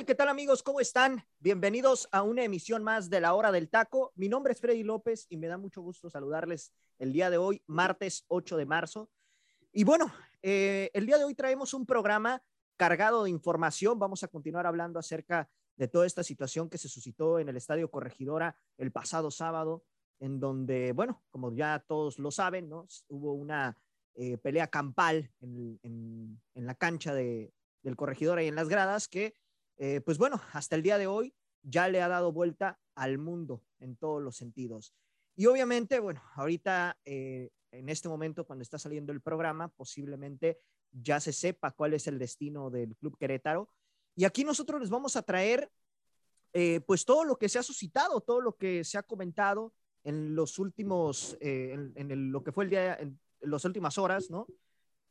Tal? ¿Qué tal amigos? ¿Cómo están? Bienvenidos a una emisión más de la hora del taco. Mi nombre es Freddy López y me da mucho gusto saludarles el día de hoy, martes 8 de marzo. Y bueno, eh, el día de hoy traemos un programa cargado de información. Vamos a continuar hablando acerca de toda esta situación que se suscitó en el Estadio Corregidora el pasado sábado, en donde, bueno, como ya todos lo saben, ¿no? hubo una eh, pelea campal en, la cancha de, del Corregidora y en las gradas que eh, pues bueno, hasta el día de hoy ya le ha dado vuelta al mundo en todos los sentidos. Y obviamente, bueno, ahorita eh, en este momento cuando está saliendo el programa, posiblemente ya se sepa cuál es el destino del Club Querétaro. Y aquí nosotros les vamos a traer eh, pues todo lo que se ha suscitado, todo lo que se ha comentado en los últimos, en, lo que fue el día, en, en las últimas horas, ¿no?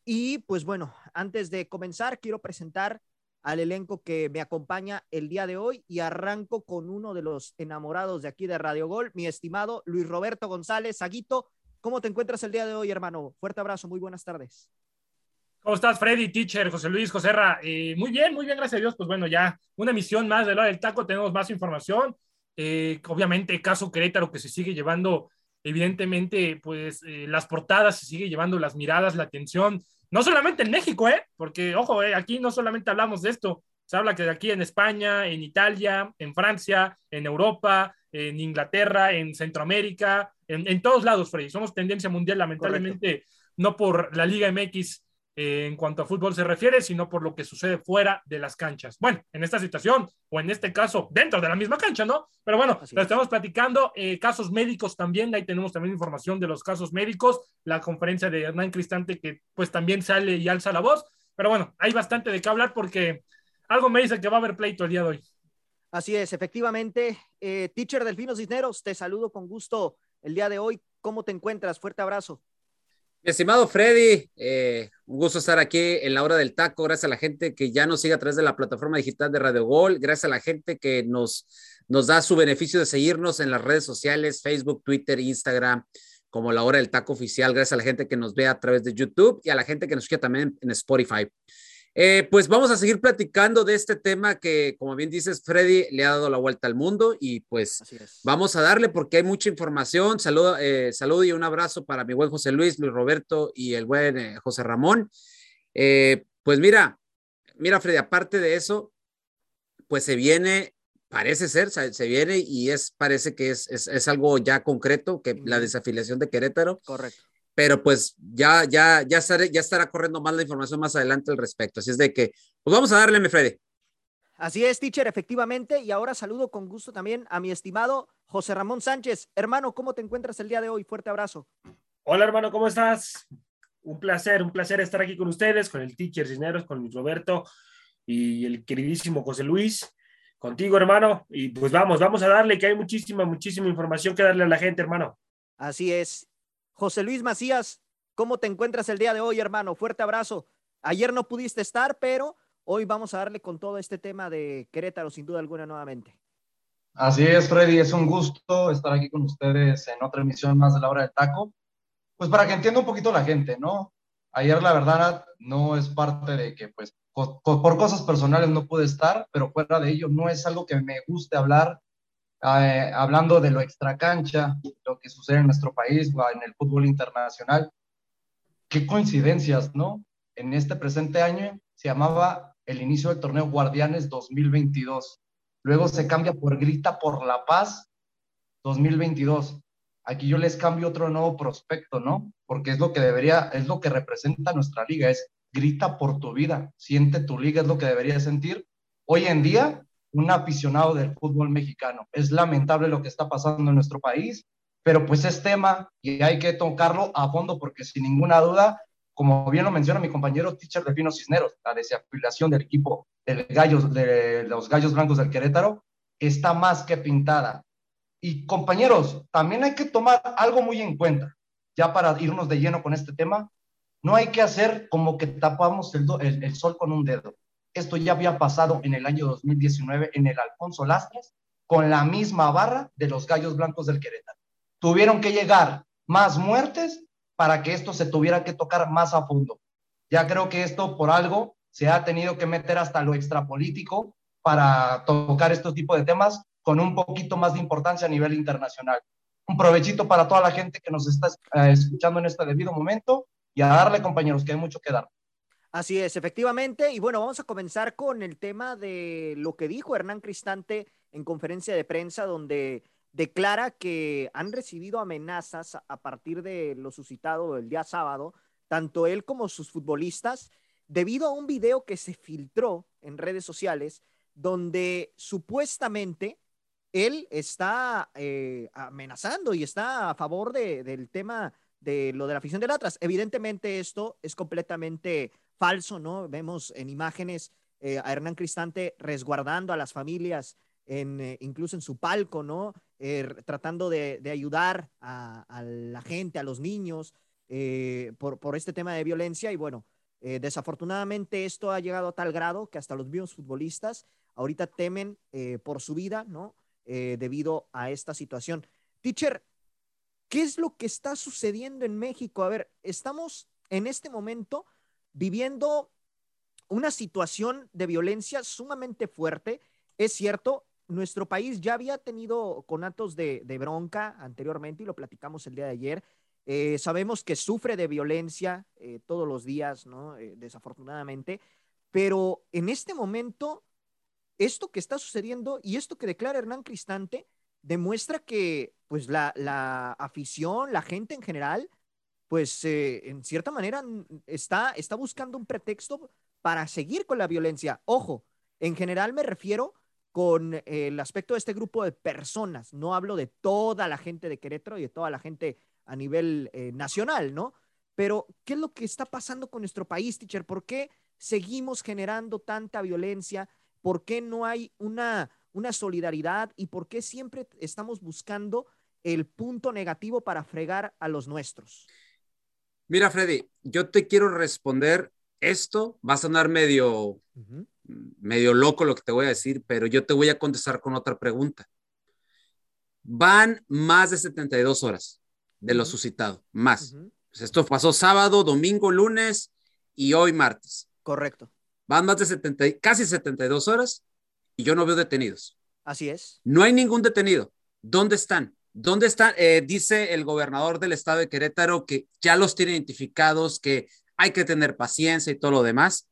Y pues bueno, antes de comenzar, quiero presentar al elenco que me acompaña el día de hoy y arranco con uno de los enamorados de aquí de Radio Gol, mi estimado Luis Roberto González. Aguito, ¿cómo te encuentras el día de hoy, hermano? Fuerte abrazo, muy buenas tardes. ¿Cómo estás, Freddy, teacher, José Luis, Joserra? Eh, muy bien, muy bien, gracias a Dios. Pues bueno, ya una emisión más de la del taco, tenemos más información. Eh, obviamente, caso Querétaro que se sigue llevando, evidentemente, pues eh, las portadas se sigue llevando las miradas, la atención no solamente en México, ¿eh? Porque, ojo, ¿eh? aquí no solamente hablamos de esto, se habla que de aquí en España, en Italia, en Francia, en Europa, en Inglaterra, en Centroamérica, en, todos lados, Freddy. Somos tendencia mundial, lamentablemente, no por la Liga MX eh, en cuanto a fútbol se refiere, sino por lo que sucede fuera de las canchas. Bueno, en esta situación, o en este caso, dentro de la misma cancha, ¿no? Pero bueno, lo estamos platicando. Eh, casos médicos también, ahí tenemos también información de los casos médicos, la conferencia de Hernán Cristante que pues también sale y alza la voz. Pero bueno, hay bastante de qué hablar porque algo me dice que va a haber pleito el día de hoy. Así es, efectivamente. Eh, teacher Delfinos Cisneros, te saludo con gusto el día de hoy. ¿Cómo te encuentras? Fuerte abrazo. Mi estimado Freddy, eh, un gusto estar aquí en la hora del taco. Gracias a la gente que ya nos sigue a través de la plataforma digital de Radio Gol. Gracias a la gente que nos, nos da su beneficio de seguirnos en las redes sociales, Facebook, Twitter, Instagram, como la hora del taco oficial. Gracias a la gente que nos ve a través de YouTube y a la gente que nos sigue también en Spotify. Eh, pues vamos a seguir platicando de este tema que, como bien dices, Freddy le ha dado la vuelta al mundo y pues vamos a darle porque hay mucha información. Saludo, eh, saludo y un abrazo para mi buen José Luis, Luis Roberto y el buen eh, José Ramón. pues mira, mira Freddy, aparte de eso, pues se viene, parece ser, se viene y es, parece que es, es, es algo ya concreto, que la desafiliación de Querétaro. Correcto pero pues ya, ya, ya, estaré, ya estará corriendo más la información más adelante al respecto. Así es de que, pues vamos a darle, mi Freddy. Así es, teacher, efectivamente. Y ahora saludo con gusto también a mi estimado José Ramón Sánchez. Hermano, ¿cómo te encuentras el día de hoy? Fuerte abrazo. Hola, hermano, ¿cómo estás? Un placer, un placer estar aquí con ustedes, con el teacher Cisneros, con Luis Roberto y el queridísimo José Luis. Contigo, hermano. Y pues vamos, vamos a darle que hay muchísima, muchísima información que darle a la gente, hermano. Así es. José Luis Macías, ¿cómo te encuentras el día de hoy, hermano? Fuerte abrazo. Ayer no pudiste estar, pero hoy vamos a darle con todo este tema de Querétaro, sin duda alguna, nuevamente. Así es, Freddy, es un gusto estar aquí con ustedes en otra emisión más de la hora del taco. Pues para que entienda un poquito la gente, ¿no? Ayer la verdad no es parte de que pues por cosas personales no pude estar, pero fuera de ello no es algo que me guste hablar eh, hablando de lo extracancha, lo que sucede en nuestro país en el fútbol internacional. Qué coincidencias, ¿no? En este presente año se llamaba el inicio del torneo Guardianes 2022. Luego se cambia por Grita por la Paz 2022. Aquí yo les cambio otro nuevo prospecto, ¿no? Porque es lo que debería, es lo que representa nuestra liga, es grita por tu vida, siente tu liga, es lo que debería sentir. Hoy en día un aficionado del fútbol mexicano. Es lamentable lo que está pasando en nuestro país, pero pues es tema y hay que tocarlo a fondo porque sin ninguna duda como bien lo menciona mi compañero teacher Delfino Cisneros, la desafiliación del equipo de los Gallos Blancos del Querétaro está más que pintada. Y compañeros, también hay que tomar algo muy en cuenta, ya para irnos de lleno con este tema, no hay que hacer como que tapamos el, sol con un dedo. Esto ya había pasado en el año 2019 en el Alfonso Lastres con la misma barra de los Gallos Blancos del Querétaro. Tuvieron que llegar más muertes para que esto se tuviera que tocar más a fondo. Ya creo que esto por algo se ha tenido que meter hasta lo extrapolítico para tocar estos tipos de temas con un poquito más de importancia a nivel internacional. Un provechito para toda la gente que nos está eh, escuchando en este debido momento y a darle, compañeros, que hay mucho que dar. Así es, efectivamente. Y bueno, vamos a comenzar con el tema de lo que dijo Hernán Cristante en conferencia de prensa, donde declara que han recibido amenazas a partir de lo suscitado el día sábado, tanto él como sus futbolistas, debido a un video que se filtró en redes sociales, donde supuestamente él está eh, amenazando y está a favor del tema de lo de la afición del Atlas. Evidentemente esto es completamente falso, ¿no? Vemos en imágenes eh, a Hernán Cristante resguardando a las familias, en, eh, incluso en su palco, ¿no? tratando de, ayudar a, la gente, a los niños, por, por, este tema de violencia. Y bueno, desafortunadamente esto ha llegado a tal grado que hasta los mismos futbolistas ahorita temen por su vida, ¿no? Eh, debido a esta situación. Teacher, ¿qué es lo que está sucediendo en México? A ver, estamos en este momento viviendo una situación de violencia sumamente fuerte. Es cierto, nuestro país ya había tenido conatos de, de bronca anteriormente y lo platicamos el día de ayer. Eh, sabemos que sufre de violencia eh, todos los días, ¿no? desafortunadamente, pero en este momento esto que está sucediendo y esto que declara Hernán Cristante demuestra que pues la, afición, la gente en general, pues eh, en cierta manera está, está buscando un pretexto para seguir con la violencia. Ojo, en general me refiero con el aspecto de este grupo de personas, no hablo de toda la gente de Querétaro y de toda la gente a nivel eh, nacional, ¿no? Pero, ¿qué es lo que está pasando con nuestro país, teacher? ¿Por qué seguimos generando tanta violencia? ¿Por qué no hay una, una solidaridad y por qué siempre estamos buscando el punto negativo para fregar a los nuestros? Mira, Freddy, yo te quiero responder esto. Va a sonar medio, medio loco lo que te voy a decir, pero yo te voy a contestar con otra pregunta. Van más de 72 horas de lo suscitado, más. Pues esto pasó sábado, domingo, lunes y hoy martes. Correcto. Van más de 70, casi 72 horas y yo no veo detenidos. Así es. No hay ningún detenido. ¿Dónde están? ¿Dónde están? Eh, dice el gobernador del estado de Querétaro que ya los tiene identificados, que hay que tener paciencia y todo lo demás.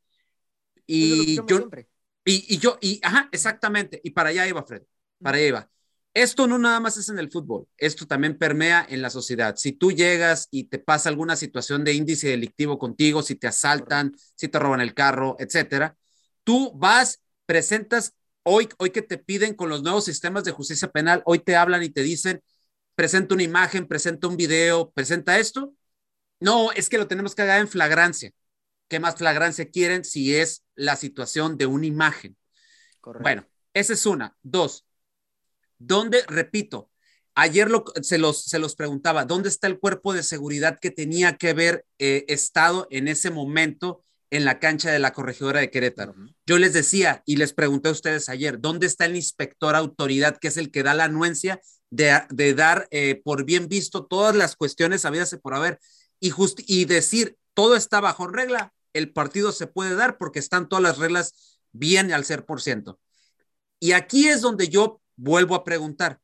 Y yo, y, y, yo, y, ajá, exactamente. Y para allá iba, Fred. Para allá iba esto no nada más es en el fútbol, esto también permea en la sociedad. Si tú llegas y te pasa alguna situación de índice delictivo contigo, si te asaltan, si te roban el carro, etcétera, tú vas, presentas hoy, hoy que te piden con los nuevos sistemas de justicia penal, hoy te hablan y te dicen, presenta una imagen, presenta un video, presenta esto. No, es que lo tenemos que hacer en flagrancia. ¿Qué más flagrancia quieren si es la situación de una imagen? Bueno, esa es una. Dos, ¿Dónde, repito, ayer se, los, se los preguntaba, ¿dónde está el cuerpo de seguridad que tenía que haber eh, estado en ese momento en la cancha de la corregidora de Querétaro? Yo les decía y les pregunté a ustedes ayer, ¿dónde está el inspector autoridad que es el que da la anuencia de, dar eh, por bien visto todas las cuestiones habidas por haber y, y decir, todo está bajo regla, el partido se puede dar porque están todas las reglas bien al ser por ciento. Y aquí es donde yo vuelvo a preguntar,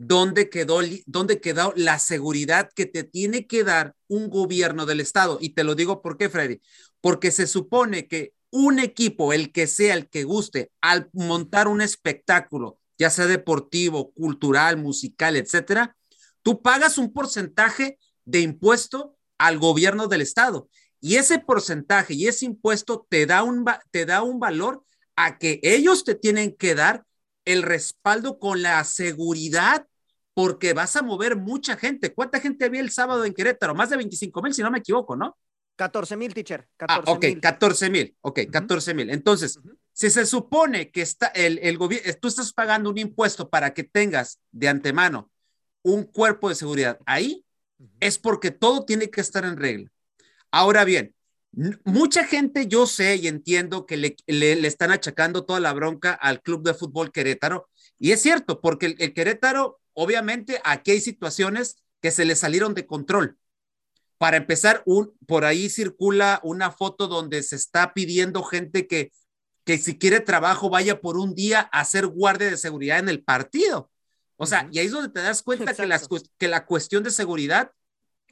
¿dónde quedó, ¿dónde quedó la seguridad que te tiene que dar un gobierno del Estado? Y te lo digo por qué, Freddy, porque se supone que un equipo, el que sea, el que guste, al montar un espectáculo, ya sea deportivo, cultural, musical, etcétera, tú pagas un porcentaje de impuesto al gobierno del Estado. Y ese porcentaje y ese impuesto te da un, te da un valor a que ellos te tienen que dar el respaldo con la seguridad, porque vas a mover mucha gente. ¿Cuánta gente había el sábado en Querétaro? Más de 25 mil, si no me equivoco, ¿no? 14 mil, teacher. 14, ah, ok, 14 mil. Ok, 14 mil. Entonces, si se supone que está el, el gobierno, tú estás pagando un impuesto para que tengas de antemano un cuerpo de seguridad ahí, es porque todo tiene que estar en regla. Ahora bien, mucha gente yo sé y entiendo que le, le, están achacando toda la bronca al Club de Fútbol Querétaro. Y es cierto, porque el, el Querétaro, obviamente, aquí hay situaciones que se le salieron de control. Para empezar, un, por ahí circula una foto donde se está pidiendo gente que, que si quiere trabajo vaya por un día a hacer guardia de seguridad en el partido. O sea, y ahí es donde te das cuenta que, las, que la cuestión de seguridad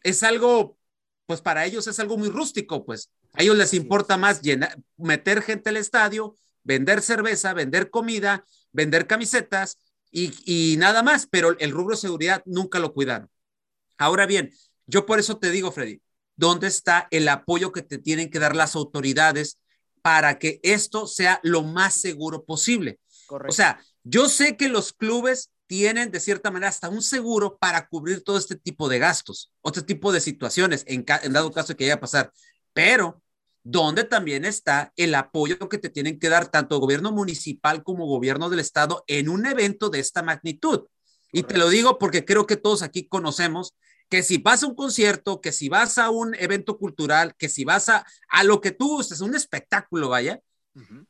es algo, pues para ellos es algo muy rústico, pues a ellos les importa más llenar, meter gente al estadio, vender cerveza, vender comida, vender camisetas y, y nada más, pero el rubro de seguridad nunca lo cuidaron. Ahora bien, yo por eso te digo, Freddy, ¿dónde está el apoyo que te tienen que dar las autoridades para que esto sea lo más seguro posible? O sea, yo sé que los clubes tienen de cierta manera hasta un seguro para cubrir todo este tipo de gastos, otro tipo de situaciones, en, en dado caso que vaya a pasar, pero ¿dónde también está el apoyo que te tienen que dar tanto gobierno municipal como gobierno del estado en un evento de esta magnitud. Y te lo digo porque creo que todos aquí conocemos que si vas a un concierto, que si vas a un evento cultural, que si vas a, a lo que tú gustes, un espectáculo, vaya,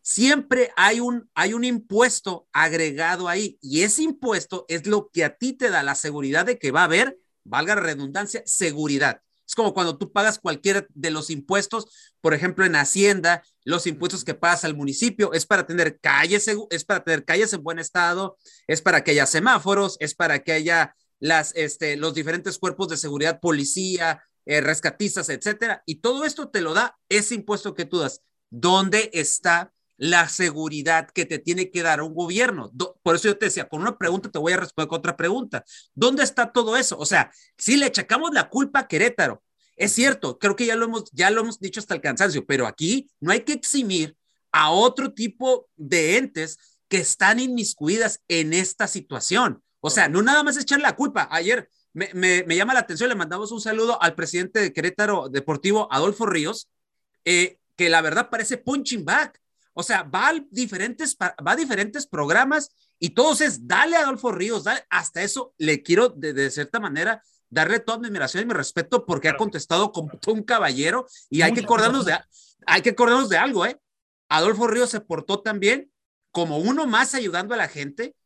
siempre hay un, hay un impuesto agregado ahí y ese impuesto es lo que a ti te da la seguridad de que va a haber, valga la redundancia, seguridad. Es como cuando tú pagas cualquiera de los impuestos, por ejemplo, en Hacienda, los impuestos que pagas al municipio es para tener calles, es para tener calles en buen estado, es para que haya semáforos, es para que haya las, este, los diferentes cuerpos de seguridad, policía, eh, rescatistas, etcétera. Y todo esto te lo da ese impuesto que tú das. ¿Dónde está la seguridad que te tiene que dar un gobierno? Por eso yo te decía, con una pregunta te voy a responder con otra pregunta. ¿Dónde está todo eso? O sea, si le echacamos la culpa a Querétaro, es cierto, creo que ya lo hemos, ya lo hemos dicho hasta el cansancio, pero aquí no hay que eximir a otro tipo de entes que están inmiscuidas en esta situación. O sea, no nada más echar la culpa. Ayer me, me, llama la atención, le mandamos un saludo al presidente de Querétaro Deportivo, Adolfo Ríos, eh, que la verdad parece punching back. O sea, va a diferentes, va a diferentes programas y todos es, dale a Adolfo Ríos, hasta eso le quiero de, cierta manera darle toda mi admiración y mi respeto porque ha contestado como un caballero y hay que acordarnos de, hay que acordarnos de algo, ¿eh? Adolfo Ríos se portó también como uno más ayudando a la gente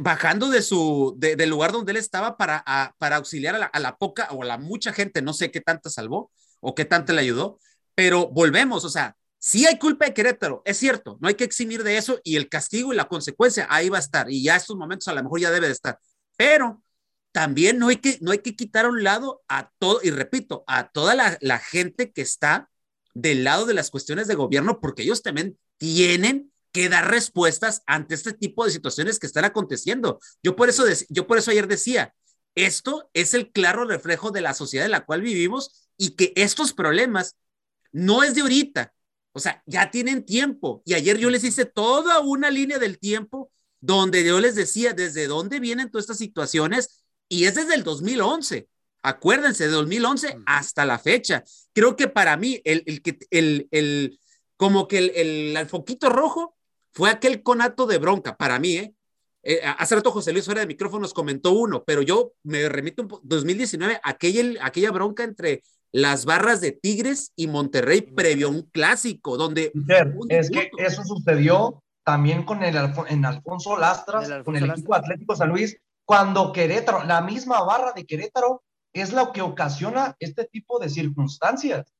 bajando de su, del lugar donde él estaba para, para auxiliar a la, poca o a la mucha gente, no sé qué tanta salvó o qué tanto le ayudó, pero volvemos, o sea, sí hay culpa de Querétaro, es cierto, no hay que eximir de eso y el castigo y la consecuencia ahí va a estar y ya estos momentos a lo mejor ya debe de estar, pero también no hay que, no hay que quitar a un lado a todo, y repito, a toda la, la gente que está del lado de las cuestiones de gobierno, porque ellos también tienen que dar respuestas ante este tipo de situaciones que están aconteciendo. Yo por eso, yo por eso ayer decía, esto es el claro reflejo de la sociedad en la cual vivimos y que estos problemas no es de ahorita, o sea, ya tienen tiempo. Y ayer yo les hice toda una línea del tiempo donde yo les decía desde dónde vienen todas estas situaciones y es desde el 2011. Acuérdense, de 2011 hasta la fecha. Creo que para mí, el, el, el, el como que el, el, foquito rojo fue aquel conato de bronca para mí, ¿eh? eh hace rato José Luis fuera de micrófonos comentó uno, pero yo me remito un 2019, aquella, aquella bronca entre las barras de Tigres y Monterrey previo a un clásico, donde... es que eso sucedió también con el en Alfonso Lastras, con el equipo Atlético San Luis, cuando Querétaro, la misma barra de Querétaro, es lo que ocasiona este tipo de circunstancias.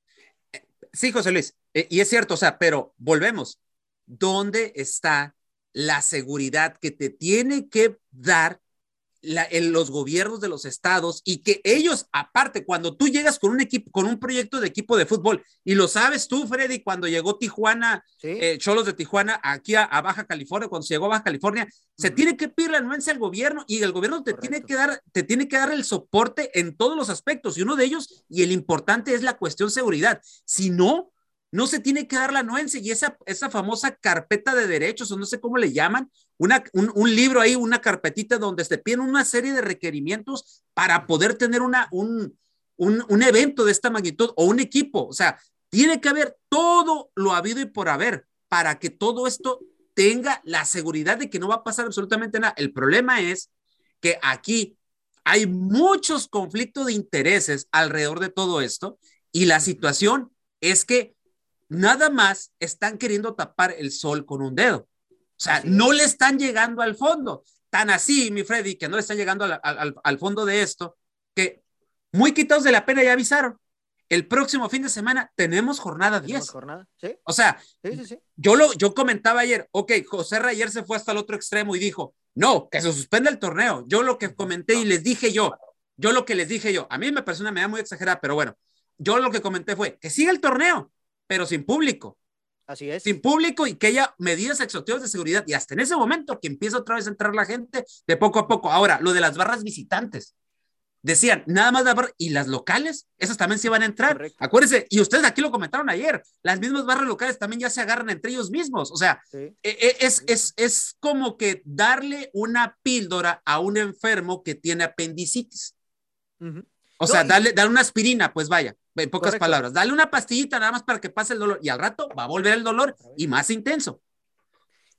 Sí, José Luis, eh, y es cierto, o sea, pero volvemos, ¿dónde está la seguridad que te tiene que dar en los gobiernos de los estados y que ellos, aparte, cuando tú llegas con un equipo, con un proyecto de equipo de fútbol, y lo sabes tú, Freddy, cuando llegó Tijuana, eh, Cholos de Tijuana, aquí a, Baja California, cuando se llegó a Baja California, se tiene que pedir la anuencia al gobierno y el gobierno te tiene que dar, te tiene que dar el soporte en todos los aspectos, y uno de ellos, y el importante es la cuestión seguridad. Si no, no se tiene que dar la anuencia y esa, esa famosa carpeta de derechos, o no sé cómo le llaman, una, un, libro ahí, una carpetita donde se piden una serie de requerimientos para poder tener una, un, un, un evento de esta magnitud o un equipo. O sea, tiene que haber todo lo habido y por haber para que todo esto tenga la seguridad de que no va a pasar absolutamente nada. El problema es que aquí hay muchos conflictos de intereses alrededor de todo esto y la situación es que nada más están queriendo tapar el sol con un dedo. O sea, no le están llegando al fondo. Tan así, mi Freddy, que no le están llegando al, al, al fondo de esto, que muy quitados de la pena ya avisaron el próximo fin de semana tenemos jornada 10. Jornada? ¿Sí? O sea, sí, sí, Yo, lo, yo comentaba ayer, ok, José ayer se fue hasta el otro extremo y dijo, no, que se suspenda el torneo. Yo lo que comenté y les dije yo, yo lo que les dije yo, a mí me parece una medida muy exagerada, pero bueno, yo lo que comenté fue que siga el torneo, pero sin público. Así es. Sin público y que haya medidas exhaustivas de seguridad. Y hasta en ese momento que empieza otra vez a entrar la gente de poco a poco. Ahora, lo de las barras visitantes decían, nada más la barra, y las locales, esas también se van a entrar. Correcto. Acuérdense, y ustedes aquí lo comentaron ayer, las mismas barras locales también ya se agarran entre ellos mismos. O sea, sí. E, e, es, es, es como que darle una píldora a un enfermo que tiene apendicitis. Uh -huh. O sea, no, darle, darle una aspirina, pues vaya, en pocas correcto. palabras, dale una pastillita nada más para que pase el dolor y al rato va a volver el dolor y más intenso.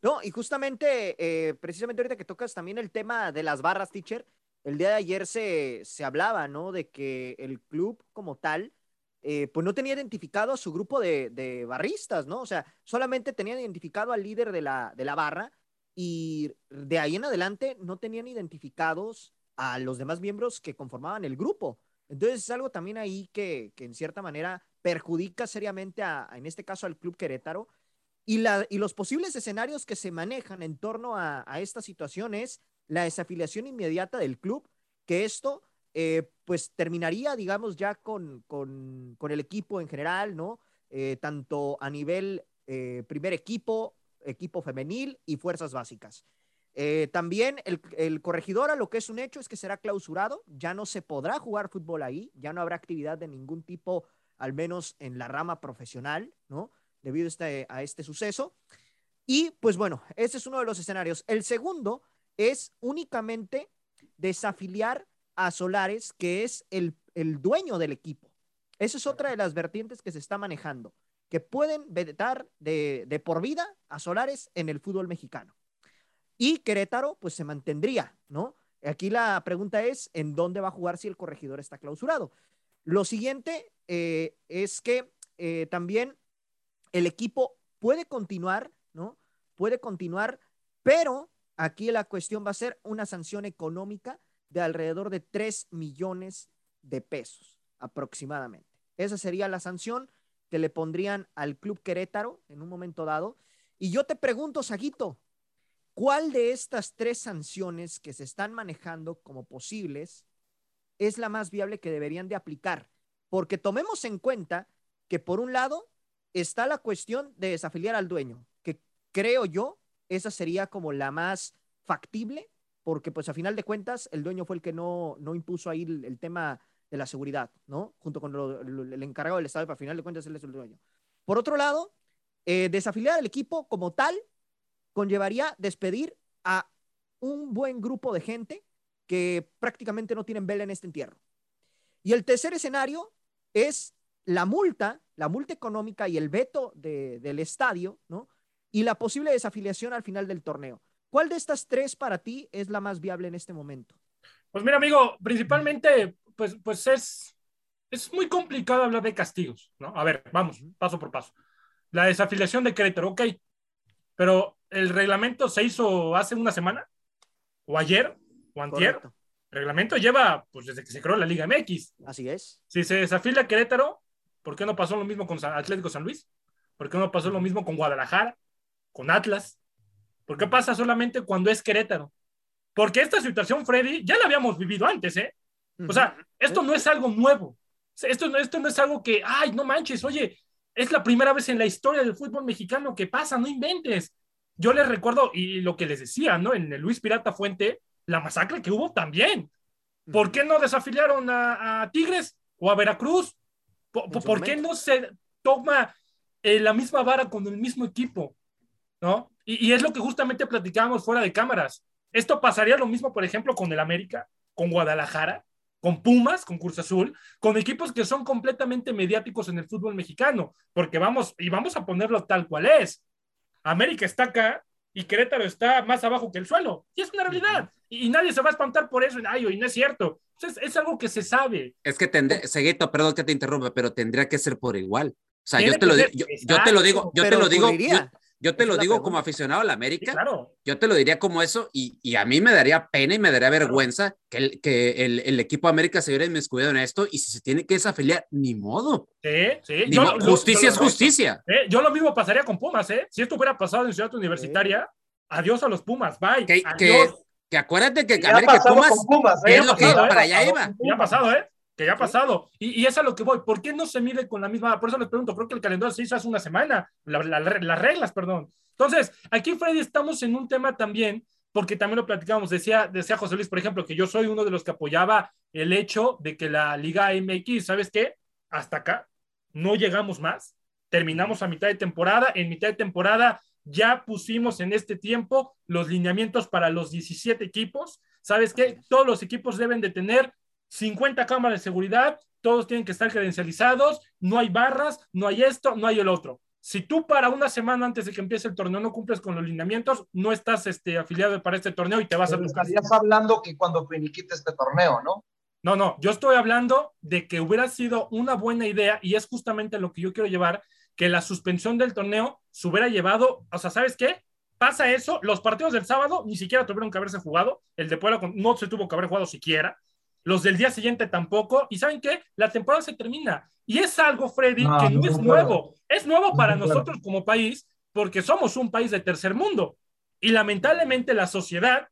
No, y justamente, eh, precisamente ahorita que tocas también el tema de las barras, teacher, el día de ayer se, se hablaba, ¿no? De que el club como tal, eh, pues no tenía identificado a su grupo de, de, barristas, ¿no? O sea, solamente tenían identificado al líder de la, de la barra y de ahí en adelante no tenían identificados a los demás miembros que conformaban el grupo. Entonces es algo también ahí que, que en cierta manera perjudica seriamente a, en este caso al club Querétaro. Y, la, y los posibles escenarios que se manejan en torno a, a esta situación es la desafiliación inmediata del club, que esto eh, pues terminaría, digamos, ya con, con, con, el equipo en general, ¿no? Eh, tanto a nivel eh, primer equipo, equipo femenil y fuerzas básicas. Eh, también el, el, corregidor a lo que es un hecho es que será clausurado, ya no se podrá jugar fútbol ahí, ya no habrá actividad de ningún tipo, al menos en la rama profesional, ¿no? Debido a este, a este suceso. Y pues bueno, ese es uno de los escenarios. El segundo es únicamente desafiliar a Solares, que es el, el dueño del equipo. Esa es otra de las vertientes que se está manejando, que pueden vetar de, de por vida a Solares en el fútbol mexicano. Y Querétaro, pues se mantendría, ¿no? Aquí la pregunta es, ¿en dónde va a jugar si el corregidor está clausurado? Lo siguiente eh, es que eh, también el equipo puede continuar, ¿no? Puede continuar, pero Aquí la cuestión va a ser una sanción económica de alrededor de 3 millones de pesos aproximadamente. Esa sería la sanción que le pondrían al Club Querétaro en un momento dado. Y yo te pregunto, Saguito, ¿cuál de estas tres sanciones que se están manejando como posibles es la más viable que deberían de aplicar? Porque tomemos en cuenta que por un lado está la cuestión de desafiliar al dueño, que creo yo esa sería como la más factible, porque pues a final de cuentas el dueño fue el que no, no impuso ahí el, el tema de la seguridad, ¿no? Junto con el encargado del Estado, para final de cuentas él es el dueño. Por otro lado, eh, desafiliar al equipo como tal conllevaría despedir a un buen grupo de gente que prácticamente no tienen vela en este entierro. Y el tercer escenario es la multa, la multa económica y el veto de, del estadio, ¿no? y la posible desafiliación al final del torneo. ¿Cuál de estas tres para ti es la más viable en este momento? Pues mira, amigo, principalmente, pues, pues es, es muy complicado hablar de castigos, ¿no? A ver, vamos, paso por paso. La desafiliación de Querétaro, ok, pero el reglamento se hizo hace una semana, o ayer, o antier. Correcto. El reglamento lleva, pues, desde que se creó la Liga MX. Así es. Si se desafilia Querétaro, ¿por qué no pasó lo mismo con Atlético San Luis? ¿Por qué no pasó lo mismo con Guadalajara? con Atlas. ¿Por qué pasa solamente cuando es Querétaro? Porque esta situación, Freddy, ya la habíamos vivido antes, ¿eh? O sea, esto no es algo nuevo. Esto, esto no es algo que, ay, no manches, oye, es la primera vez en la historia del fútbol mexicano que pasa, no inventes. Yo les recuerdo, y lo que les decía, ¿no? En el Luis Pirata Fuente, la masacre que hubo también. ¿Por qué no desafiliaron a, a Tigres o a Veracruz? ¿Por, ¿por qué no se toma eh, la misma vara con el mismo equipo? ¿no? Y, y, es lo que justamente platicábamos fuera de cámaras. Esto pasaría lo mismo, por ejemplo, con el América, con Guadalajara. con Pumas, con Cruz Azul, con equipos que son completamente mediáticos en el fútbol mexicano, porque vamos, y vamos a ponerlo tal cual es. América está acá y Querétaro está más abajo que el suelo. Y es una realidad. Y, nadie se va a espantar por eso. Ay, y no es cierto. Es algo que se sabe. Es que tendría, Seguito, perdón que te interrumpa, pero tendría que ser por igual. O sea, yo te, lo, yo, yo te, lo, digo, yo te lo digo, yo te lo digo como aficionado a la América. claro. Yo te lo diría como eso y, y, a mí me daría pena y me daría vergüenza que el, que el, el equipo América se hubiera inmiscuido en esto y si se tiene que desafiliar, ni modo. Sí, sí. Yo, justicia es justicia. ¿Eh? Yo lo mismo pasaría con Pumas, ¿eh? Si esto hubiera pasado en Ciudad Universitaria, adiós a los Pumas, bye. Que, que, que, acuérdate que América Pumas, Pumas ¿eh? es lo que para allá iba. Ya ha pasado, ¿eh? Que ya ha pasado. Y, y, es a lo que voy. ¿Por qué no se mide con la misma? Por eso les pregunto, creo que el calendario se hizo hace una semana, la, la, las reglas, perdón. Entonces, aquí, Freddy, estamos en un tema también, porque también lo platicábamos, decía, decía José Luis, por ejemplo, que yo soy uno de los que apoyaba el hecho de que la Liga MX, ¿sabes qué? Hasta acá, no llegamos más, terminamos a mitad de temporada, en mitad de temporada ya pusimos en este tiempo los lineamientos para los 17 equipos, ¿sabes qué? Todos los equipos deben de tener 50 cámaras de seguridad, todos tienen que estar credencializados, no hay barras, no hay esto, no hay el otro si tú para una semana antes de que empiece el torneo no cumples con los lineamientos, no estás este, afiliado para este torneo y te vas a... Estarías hablando que cuando finiquite este torneo, ¿no? No, no, yo estoy hablando de que hubiera sido una buena idea y es justamente lo que yo quiero llevar, que la suspensión del torneo se hubiera llevado, o sea, ¿sabes qué? Pasa eso, los partidos del sábado ni siquiera tuvieron que haberse jugado, el de Puebla no se tuvo que haber jugado siquiera, los del día siguiente tampoco, y ¿saben qué? La temporada se termina. Y es algo, Freddy, que no, es nuevo. Es nuevo para nosotros como país porque somos un país de tercer mundo. Y lamentablemente la sociedad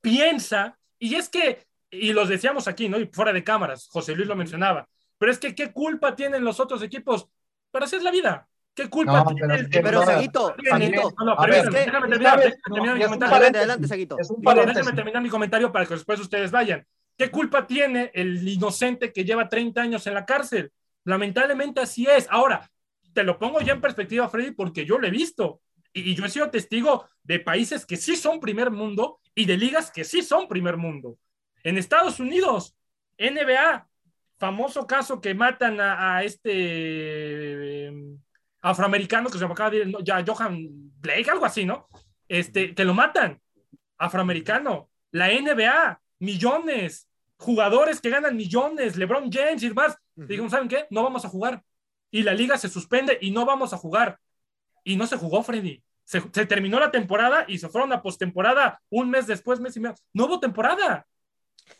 piensa, y es que, y los decíamos aquí, ¿no? Y fuera de cámaras, José Luis lo mencionaba, pero es que qué culpa tienen los otros equipos. Pero así es la vida. ¿Qué culpa no, tiene? Pero, pero Saguito, Saguito. No, no, pero es que, déjame terminar, déjame terminar mi comentario. Adelante, Saguito. Déjame terminar mi comentario para que después ustedes vayan. ¿Qué culpa tiene el inocente que lleva 30 años en la cárcel? Lamentablemente así es. Ahora, te lo pongo ya en perspectiva, Freddy, porque yo lo he visto. Y, yo he sido testigo de países que sí son primer mundo y de ligas que sí son primer mundo. En Estados Unidos, NBA, famoso caso que matan a, este em, afroamericano que se llama ya Johan Blake, algo así, ¿no? Este, que lo matan, afroamericano. La NBA, millones, jugadores que ganan millones, LeBron James y demás, uh ¿saben qué? No vamos a jugar. Y la liga se suspende y no vamos a jugar. Y no se jugó, Freddy. Se, terminó la temporada y se fueron a postemporada un mes después, mes y medio. No hubo temporada.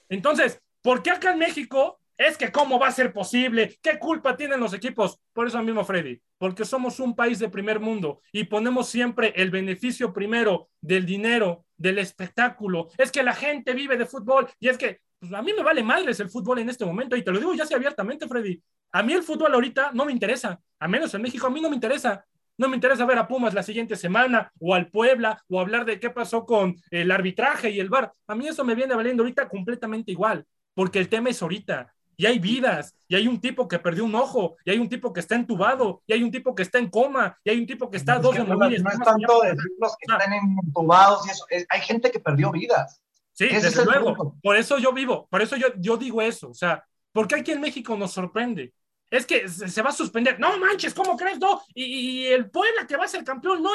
Entonces, ¿por qué acá en México es que cómo va a ser posible? ¿Qué culpa tienen los equipos? Por eso mismo, Freddy, porque somos un país de primer mundo y ponemos siempre el beneficio primero del dinero, del espectáculo. Es que la gente vive de fútbol y es que pues, a mí me vale madres el fútbol en este momento y te lo digo ya abiertamente, Freddy. A mí el fútbol ahorita no me interesa, a menos en México, a mí no me interesa. No me interesa ver a Pumas la siguiente semana o al Puebla o hablar de qué pasó con el arbitraje y el VAR. A mí eso me viene valiendo ahorita completamente igual, porque el tema es ahorita y hay vidas, y hay un tipo que perdió un ojo, y hay un tipo que está entubado, y hay un tipo que está en coma, y hay un tipo que está a dos de morir. No, es tanto decir los que están entubados y eso, hay gente que perdió vidas. Sí, desde luego. Por eso yo vivo, por eso yo, yo digo eso. O sea, porque aquí en México nos sorprende. Es que se va a suspender. No manches, ¿cómo crees? No. Y, el Puebla que va a ser campeón, no.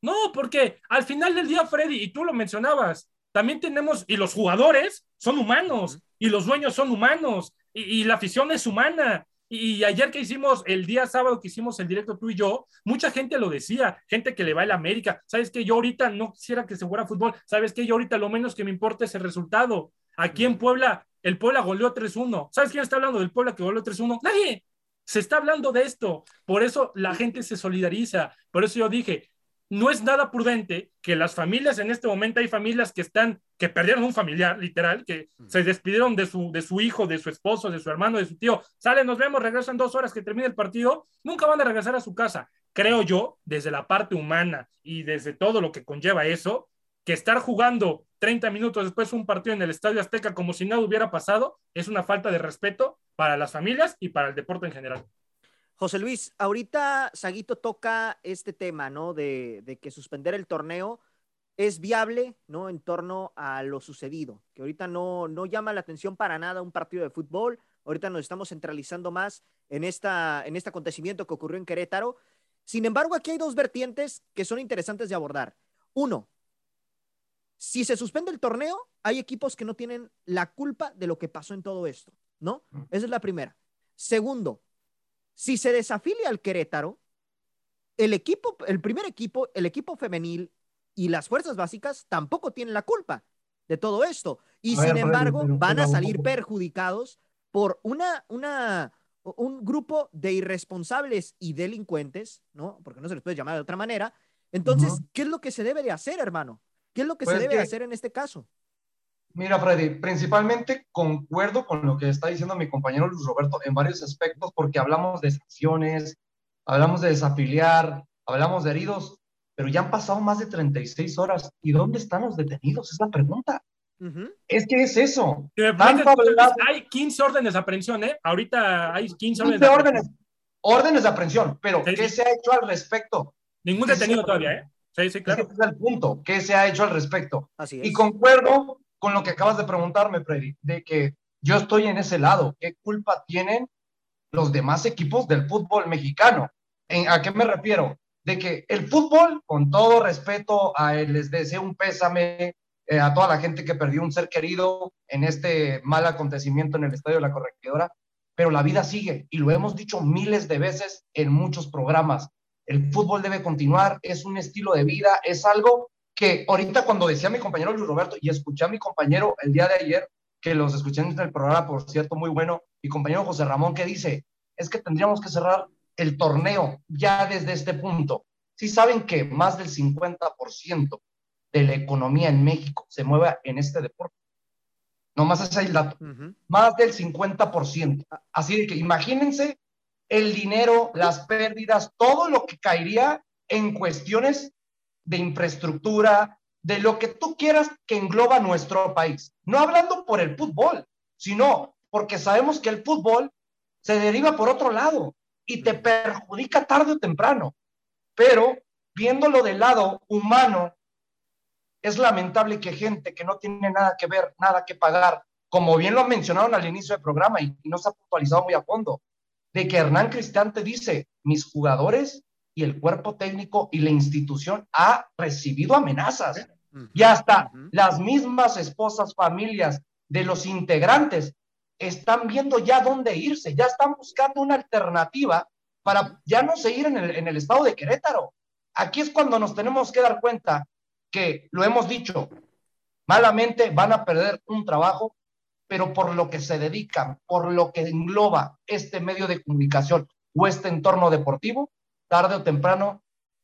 No, porque al final del día, Freddy, y tú lo mencionabas, también tenemos, y los jugadores son humanos, y los dueños son humanos, y, la afición es humana. Y ayer que hicimos, el día sábado que hicimos el directo tú y yo, mucha gente lo decía, gente que le va a la América. Sabes que yo ahorita no quisiera que se fuera fútbol, sabes que yo ahorita lo menos que me importa es el resultado. Aquí en Puebla, el Puebla goleó 3-1. ¿Sabes quién está hablando del Puebla que goleó 3-1? Nadie. Se está hablando de esto. Por eso la gente se solidariza. Por eso yo dije, no es nada prudente que las familias en este momento hay familias que están que perdieron un familiar literal que mm. se despidieron de su de su hijo de su esposo de su hermano de su tío. Sale nos vemos regresan dos horas que termine el partido nunca van a regresar a su casa. Creo yo desde la parte humana y desde todo lo que conlleva eso que estar jugando 30 minutos después un partido en el Estadio Azteca como si nada hubiera pasado es una falta de respeto para las familias y para el deporte en general José Luis, ahorita Saguito toca este tema, ¿no? De, que suspender el torneo es viable, ¿no? En torno a lo sucedido, que ahorita no, no llama la atención para nada un partido de fútbol. Ahorita nos estamos centralizando más en, esta, en este acontecimiento que ocurrió en Querétaro. Sin embargo, aquí hay dos vertientes que son interesantes de abordar. Uno, si se suspende el torneo, hay equipos que no tienen la culpa de lo que pasó en todo esto, ¿no? Mm. Esa es la primera. Segundo, si se desafilia al Querétaro, el equipo, el primer equipo, el equipo femenil y las fuerzas básicas tampoco tienen la culpa de todo esto. Y sin embargo, van a salir perjudicados por una, una, un grupo de irresponsables y delincuentes, ¿no? Porque no se les puede llamar de otra manera. Entonces, ¿qué es lo que se debe de hacer, hermano? ¿Qué es lo que se pues debe hacer en este caso? Mira, Freddy, principalmente concuerdo con lo que está diciendo mi compañero Luis Roberto en varios aspectos, porque hablamos de sanciones, hablamos de desafiliar, hablamos de heridos, pero ya han pasado más de 36 horas. ¿Y dónde están los detenidos? Es la pregunta. Es que es eso. Hay 15 órdenes de aprehensión, ¿eh? Ahorita hay 15 órdenes. de órdenes, órdenes de aprehensión, pero ¿qué se ha hecho al respecto? Ningún detenido todavía, ¿eh? Sí, sí, claro. Ese es el punto. ¿Qué se ha hecho al respecto? Así es. Y concuerdo con lo que acabas de preguntarme, Freddy, de que yo estoy en ese lado. ¿Qué culpa tienen los demás equipos del fútbol mexicano? ¿A qué me refiero? De que el fútbol, con todo respeto, a, les deseo un pésame eh, a toda la gente que perdió un ser querido en este mal acontecimiento en el Estadio de la Corregidora, pero la vida sigue y lo hemos dicho miles de veces en muchos programas. El fútbol debe continuar, es un estilo de vida, es algo que ahorita cuando decía mi compañero Luis Roberto y escuché a mi compañero el día de ayer, que los escuché en el programa, por cierto, muy bueno, mi compañero José Ramón, que dice, es que tendríamos que cerrar el torneo ya desde este punto. Si saben que más del 50% de la economía en México se mueve en este deporte. No más ese es el dato. Más del 50%. Así de que imagínense el dinero, las pérdidas, todo lo que caería en cuestiones de infraestructura, de lo que tú quieras que engloba nuestro país. No hablando por el fútbol, sino porque sabemos que el fútbol se deriva por otro lado y te perjudica tarde o temprano. Pero viéndolo del lado humano, es lamentable que gente que no tiene nada que ver, nada que pagar, como bien lo mencionaron al inicio del programa y, no se ha puntualizado muy a fondo, de que Hernán Cristante dice, mis jugadores y el cuerpo técnico y la institución ha recibido amenazas. Y hasta las mismas esposas, familias de los integrantes están viendo ya dónde irse, ya están buscando una alternativa para ya no seguir en el, en el estado de Querétaro. Aquí es cuando nos tenemos que dar cuenta que, lo hemos dicho, malamente van a perder un trabajo, pero por lo que se dedican, por lo que engloba este medio de comunicación o este entorno deportivo, tarde o temprano,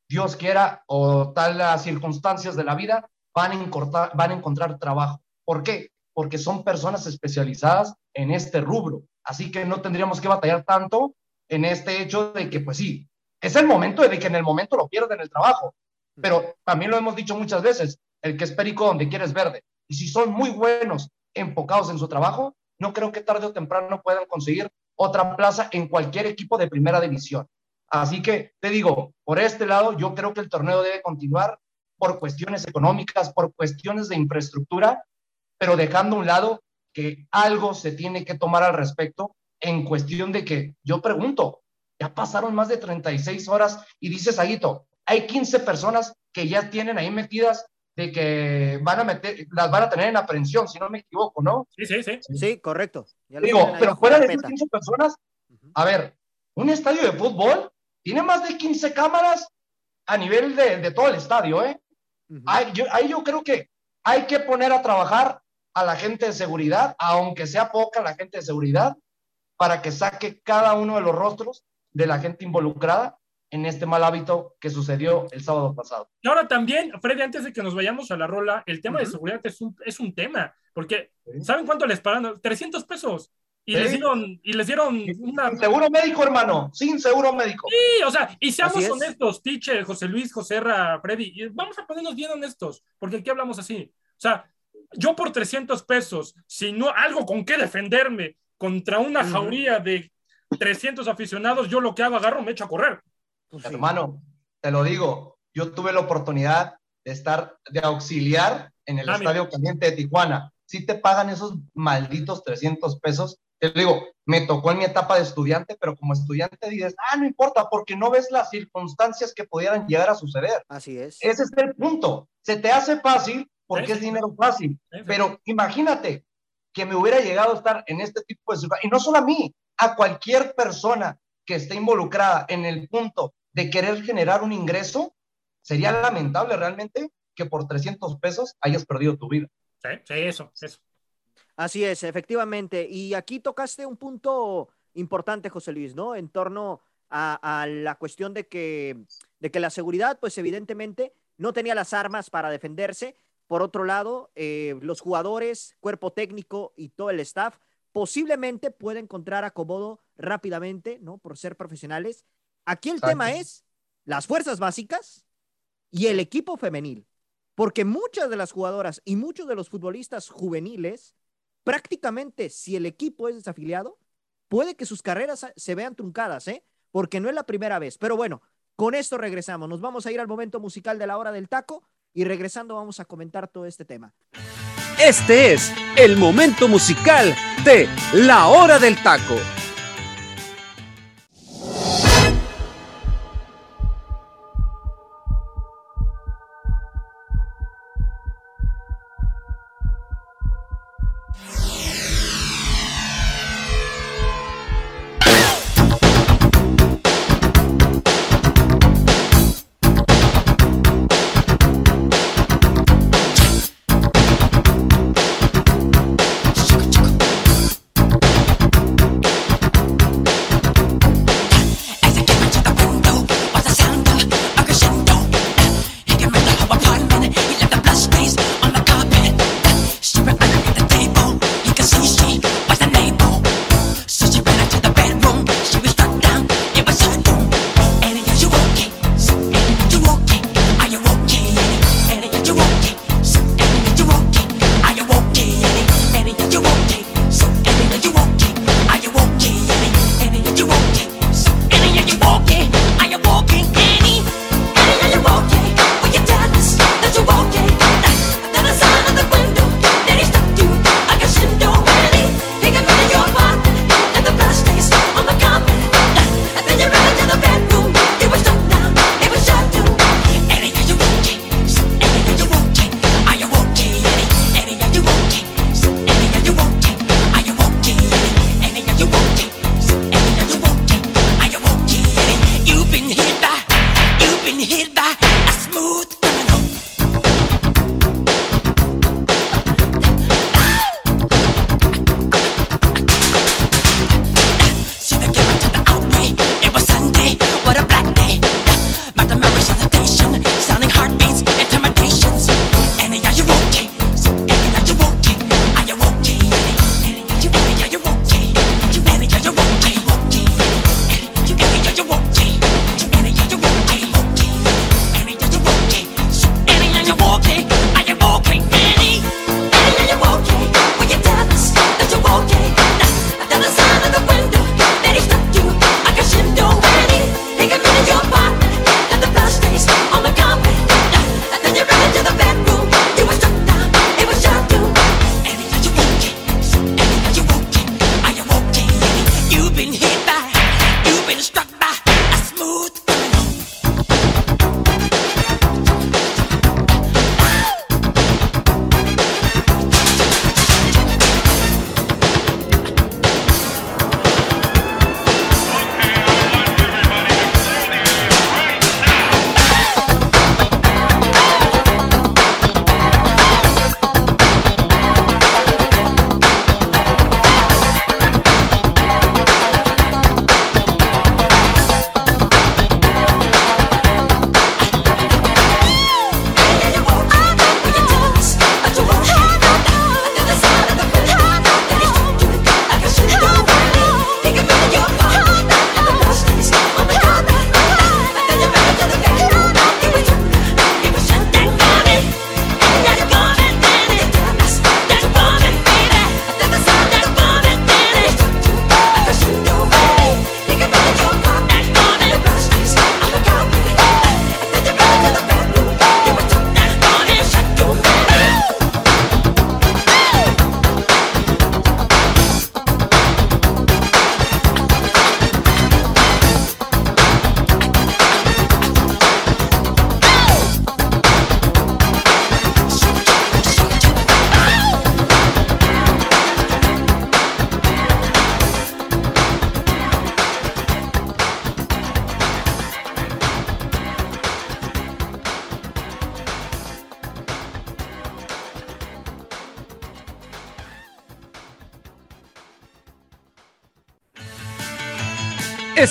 Dios quiera, o tal las circunstancias de la vida, van a, encontrar, trabajo. ¿Por qué? Porque son personas especializadas en este rubro. Así que no tendríamos que batallar tanto en este hecho de que, pues sí, es el momento de que en el momento lo pierden el trabajo. Pero también lo hemos dicho muchas veces, el que es perico donde quieres verde. Y si son muy buenos, enfocados en su trabajo, no creo que tarde o temprano puedan conseguir otra plaza en cualquier equipo de primera división. Así que te digo, por este lado, yo creo que el torneo debe continuar por cuestiones económicas, por cuestiones de infraestructura, pero dejando a un lado que algo se tiene que tomar al respecto en cuestión de que yo pregunto, ya pasaron más de 36 horas y dices, Aguito, hay 15 personas que ya tienen ahí metidas de que van a meter, las van a tener en aprehensión, si no me equivoco, ¿no? Sí, sí, sí. Sí, correcto. Digo, pero fuera de esas 15 personas, a ver, un estadio de fútbol tiene más de 15 cámaras a nivel de, todo el estadio, ¿eh? ahí, yo, creo que hay que poner a trabajar a la gente de seguridad, aunque sea poca la gente de seguridad, para que saque cada uno de los rostros de la gente involucrada en este mal hábito que sucedió el sábado pasado. Y ahora también, Freddy, antes de que nos vayamos a la rola, el tema de seguridad es un, es un tema, porque ¿saben cuánto les pagaron? 300 pesos. Y, les dieron, y les dieron una... Sin seguro médico, hermano, sin seguro médico. Sí, o sea, y seamos honestos, teacher, José Luis, José Ra, Freddy, vamos a ponernos bien honestos, porque aquí hablamos así. O sea, yo por 300 pesos, si no algo con qué defenderme contra una jauría de 300 aficionados, yo lo que hago, agarro, me echo a correr. Pues hermano, te lo digo, yo tuve la oportunidad de estar de auxiliar en el Ah, mira. Estadio Caliente de Tijuana. Si te pagan esos malditos 300 pesos, te digo, me tocó en mi etapa de estudiante, pero como estudiante dices, ah, no importa, porque no ves las circunstancias que pudieran llegar a suceder. Así es. Ese es el punto. Se te hace fácil porque Sí, es dinero fácil. Pero imagínate que me hubiera llegado a estar en este tipo de situación, y no solo a mí, a cualquier persona que esté involucrada en el punto de querer generar un ingreso, sería lamentable realmente que por 300 pesos hayas perdido tu vida. Sí, sí, eso, eso. Así es, efectivamente. Y aquí tocaste un punto importante, José Luis, ¿no? En torno a, a la cuestión de que, de que la seguridad, pues evidentemente, no tenía las armas para defenderse. Por otro lado, eh, los jugadores, cuerpo técnico y todo el staff posiblemente puede encontrar acomodo rápidamente, ¿no? Por ser profesionales. Aquí el Exacto. tema es las fuerzas básicas y el equipo femenil. Porque muchas de las jugadoras y muchos de los futbolistas juveniles prácticamente si el equipo es desafiliado, puede que sus carreras se vean truncadas, ¿eh? Porque no es la primera vez. Pero bueno, con esto regresamos. Nos vamos a ir al momento musical de la hora del taco y regresando vamos a comentar todo este tema. Este es el momento musical de La Hora del Taco.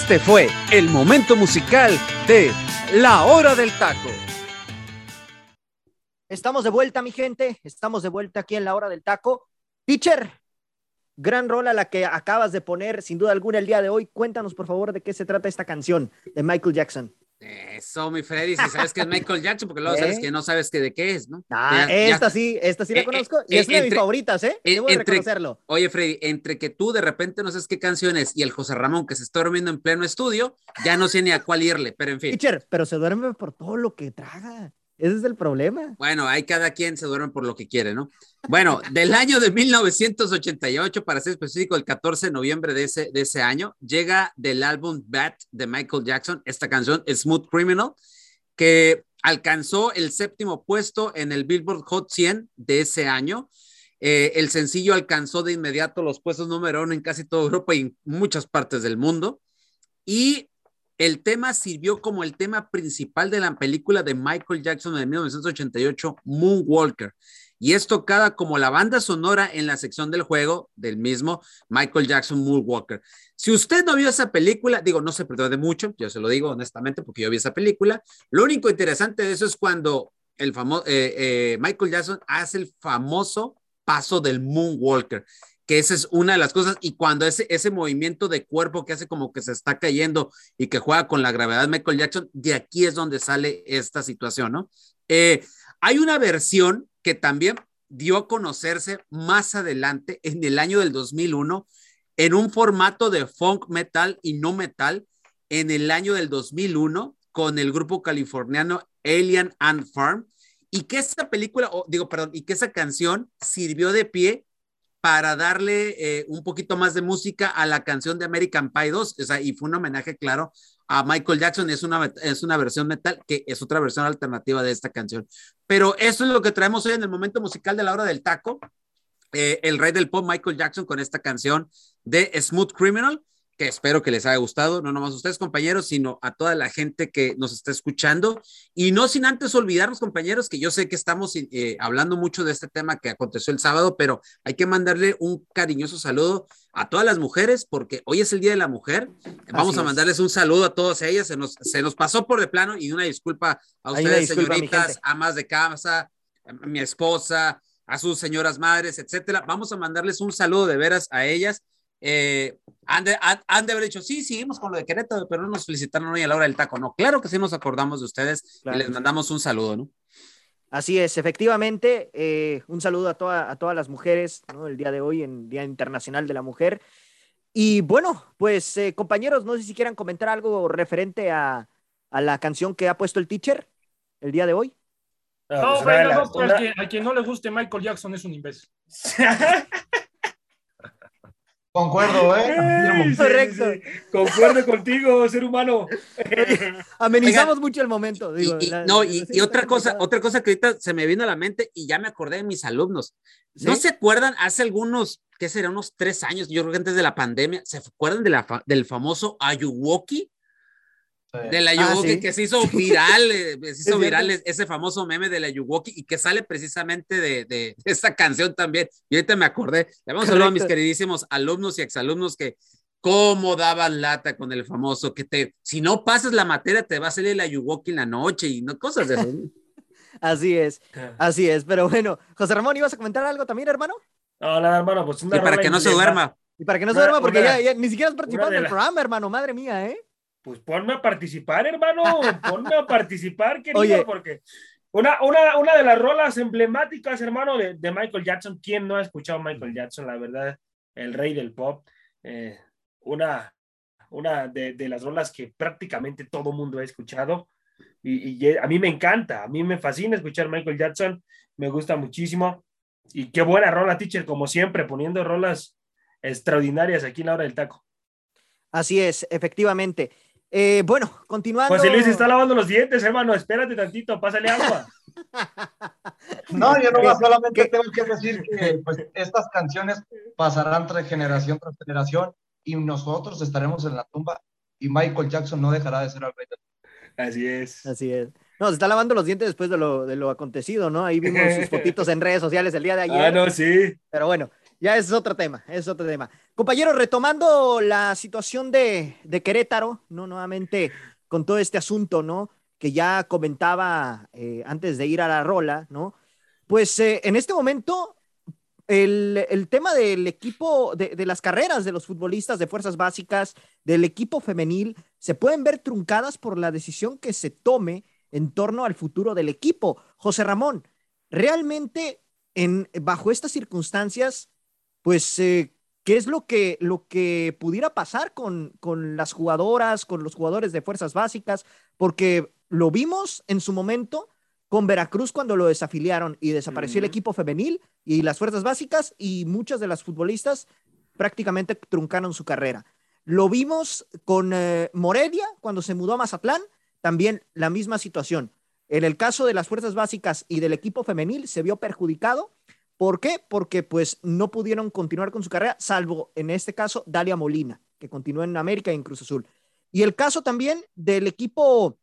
Este fue el momento musical de La Hora del Taco. Estamos de vuelta, mi gente. Estamos de vuelta aquí en La Hora del Taco. Teacher, gran rola la que acabas de poner, sin duda alguna, el día de hoy. Cuéntanos, por favor, de qué se trata esta canción de Michael Jackson. Eso, mi Freddy, si sabes que es Michael Jackson, porque luego sabes ¿Eh? que no sabes que de qué es, ¿no? Ah, Ya- ya- esta sí, esta sí la Eh, conozco eh, y es una de mis entre- favoritas, ¿eh? Debo de entre- reconocerlo. Oye, Freddy, entre que tú de repente no sabes qué canción es y el José Ramón que se está durmiendo en pleno estudio, ya no sé ni a cuál irle, pero en fin. Teacher, pero se duerme por todo lo que traga. Ese es el problema. Bueno, ahí cada quien se duerme por lo que quiere, ¿no? Bueno, del año de 1988, para ser específico, el 14 de noviembre de ese, de ese año, llega del álbum Bat de Michael Jackson esta canción, Smooth Criminal, que alcanzó el séptimo puesto en el Billboard Hot 100 de ese año. Eh, el sencillo alcanzó de inmediato los puestos número uno en casi toda Europa y en muchas partes del mundo. Y el tema sirvió como el tema principal de la película de Michael Jackson de 1988, Moonwalker, y es tocada como la banda sonora en la sección del juego del mismo Michael Jackson Moonwalker. Si usted no vio esa película, digo, no se perdió de mucho, yo se lo digo honestamente porque yo vi esa película. Lo único interesante de eso es cuando el famoso Michael Jackson hace el famoso paso del Moonwalker que esa es una de las cosas, y cuando ese, ese movimiento de cuerpo que hace como que se está cayendo y que juega con la gravedad Michael Jackson, de aquí es donde sale esta situación, ¿no? Eh, hay una versión que también dio a conocerse más adelante, en el año del 2001, en un formato de funk metal y no metal, en el año del 2001, con el grupo californiano Alien and Farm, y que esa película, oh, digo, perdón, y que esa canción sirvió de pie para darle eh, un poquito más de música a la canción de American Pie 2, o sea, y fue un homenaje, claro, a Michael Jackson, es una, es una versión metal, que es otra versión alternativa de esta canción. Pero eso es lo que traemos hoy en el momento musical de la hora del taco, eh, el rey del pop, Michael Jackson, con esta canción de Smooth Criminal, que espero que les haya gustado, no nomás a ustedes compañeros, sino a toda la gente que nos está escuchando. Y no sin antes olvidarnos, compañeros, que yo sé que estamos eh, hablando mucho de este tema que aconteció el sábado, pero hay que mandarle un cariñoso saludo a todas las mujeres, porque hoy es el Día de la Mujer. Vamos Así a es. mandarles un saludo a todas ellas. Se nos, se nos pasó por de plano y una disculpa a ustedes, disculpa, señoritas, amas de casa, a mi esposa, a sus señoras madres, etcétera. Vamos a mandarles un saludo de veras a ellas. Eh, han, de, han, han, de, haber dicho, sí, seguimos con lo de Querétaro, pero no nos felicitaron hoy a la hora del taco. No, claro que sí nos acordamos de ustedes claro. y les mandamos un saludo, ¿no? Así es, efectivamente, eh, un saludo a, toda, a, todas las mujeres, ¿no? El día de hoy, en Día Internacional de la Mujer. Y bueno, pues eh, compañeros, no sé si quieran comentar algo referente a, a, la canción que ha puesto el teacher el día de hoy. No, no, pero no, una... que, a quien no le guste Michael Jackson es un imbécil. Concuerdo, ¿eh? Sí, Correcto. Sí, sí. Concuerdo contigo, ser humano. Amenizamos Oigan, mucho el momento. Digo, y, y, la, no, y, y otra cosa, otra cosa que ahorita se me vino a la mente y ya me acordé de mis alumnos. ¿No se acuerdan hace algunos, qué será, unos tres años, yo creo que antes de la pandemia, ¿se acuerdan de la, del famoso Ayuwoki? De la Yuwoki, ah, ¿sí? que se hizo viral, eh, se hizo viral ese famoso meme de la Yuwoki y que sale precisamente de, de, esta canción también. Y ahorita me acordé. Le vamos a hablar a mis queridísimos alumnos y exalumnos que cómo daban lata con el famoso, que te, si no pasas la materia, te va a salir la Yuwoki en la noche y no cosas de eso. así es, así es. Pero bueno, José Ramón, ¿ibas a comentar algo también, hermano? No, nada, hermano, pues una Y para que no se duerma. Y para que no se duerma, porque una, ya, ya, ni siquiera has participado en el la... programa, hermano, madre mía, ¿eh? Pues ponme a participar, hermano, ponme a participar, querido, Oye. porque una, una, una de las rolas emblemáticas, hermano, de, de, Michael Jackson, ¿quién no ha escuchado Michael Jackson? La verdad, el rey del pop, eh, una, una de, de, las rolas que prácticamente todo mundo ha escuchado, y, y, a mí me encanta, a mí me fascina escuchar Michael Jackson, me gusta muchísimo, y qué buena rola, teacher, como siempre, poniendo rolas extraordinarias aquí en la hora del taco. Así es, efectivamente. Eh, bueno, continuando. José Luis está lavando los dientes, hermano. Espérate tantito, pásale agua. No, yo no solamente tengo que decir que pues, estas canciones pasarán tras generación tras generación y nosotros estaremos en la tumba y Michael Jackson no dejará de ser el rey del Así es. Así es. No, se está lavando los dientes después de lo, de lo acontecido, ¿no? Ahí vimos sus fotitos en redes sociales el día de ayer. Ah, no, sí. Pero bueno, ya es otro tema, es otro tema. Compañeros, retomando la situación de, Querétaro, ¿no? Nuevamente con todo este asunto, ¿no? Que ya comentaba eh, antes de ir a la rola, ¿no? Pues eh, en este momento, el, tema del equipo, de, de, las carreras de los futbolistas de fuerzas básicas, del equipo femenil, se pueden ver truncadas por la decisión que se tome en torno al futuro del equipo. José Ramón, realmente en, bajo estas circunstancias, pues, eh, ¿qué es lo que, lo que pudiera pasar con, con las jugadoras, con los jugadores de fuerzas básicas? Porque lo vimos en su momento con Veracruz cuando lo desafiliaron y desapareció el equipo femenil y las fuerzas básicas y muchas de las futbolistas prácticamente truncaron su carrera. Lo vimos con eh, Morelia cuando se mudó a Mazatlán, también la misma situación. En el caso de las fuerzas básicas y del equipo femenil se vio perjudicado. ¿Por qué? Porque pues no pudieron continuar con su carrera, salvo en este caso Dalia Molina, que continúa en América y en Cruz Azul. Y el caso también del equipo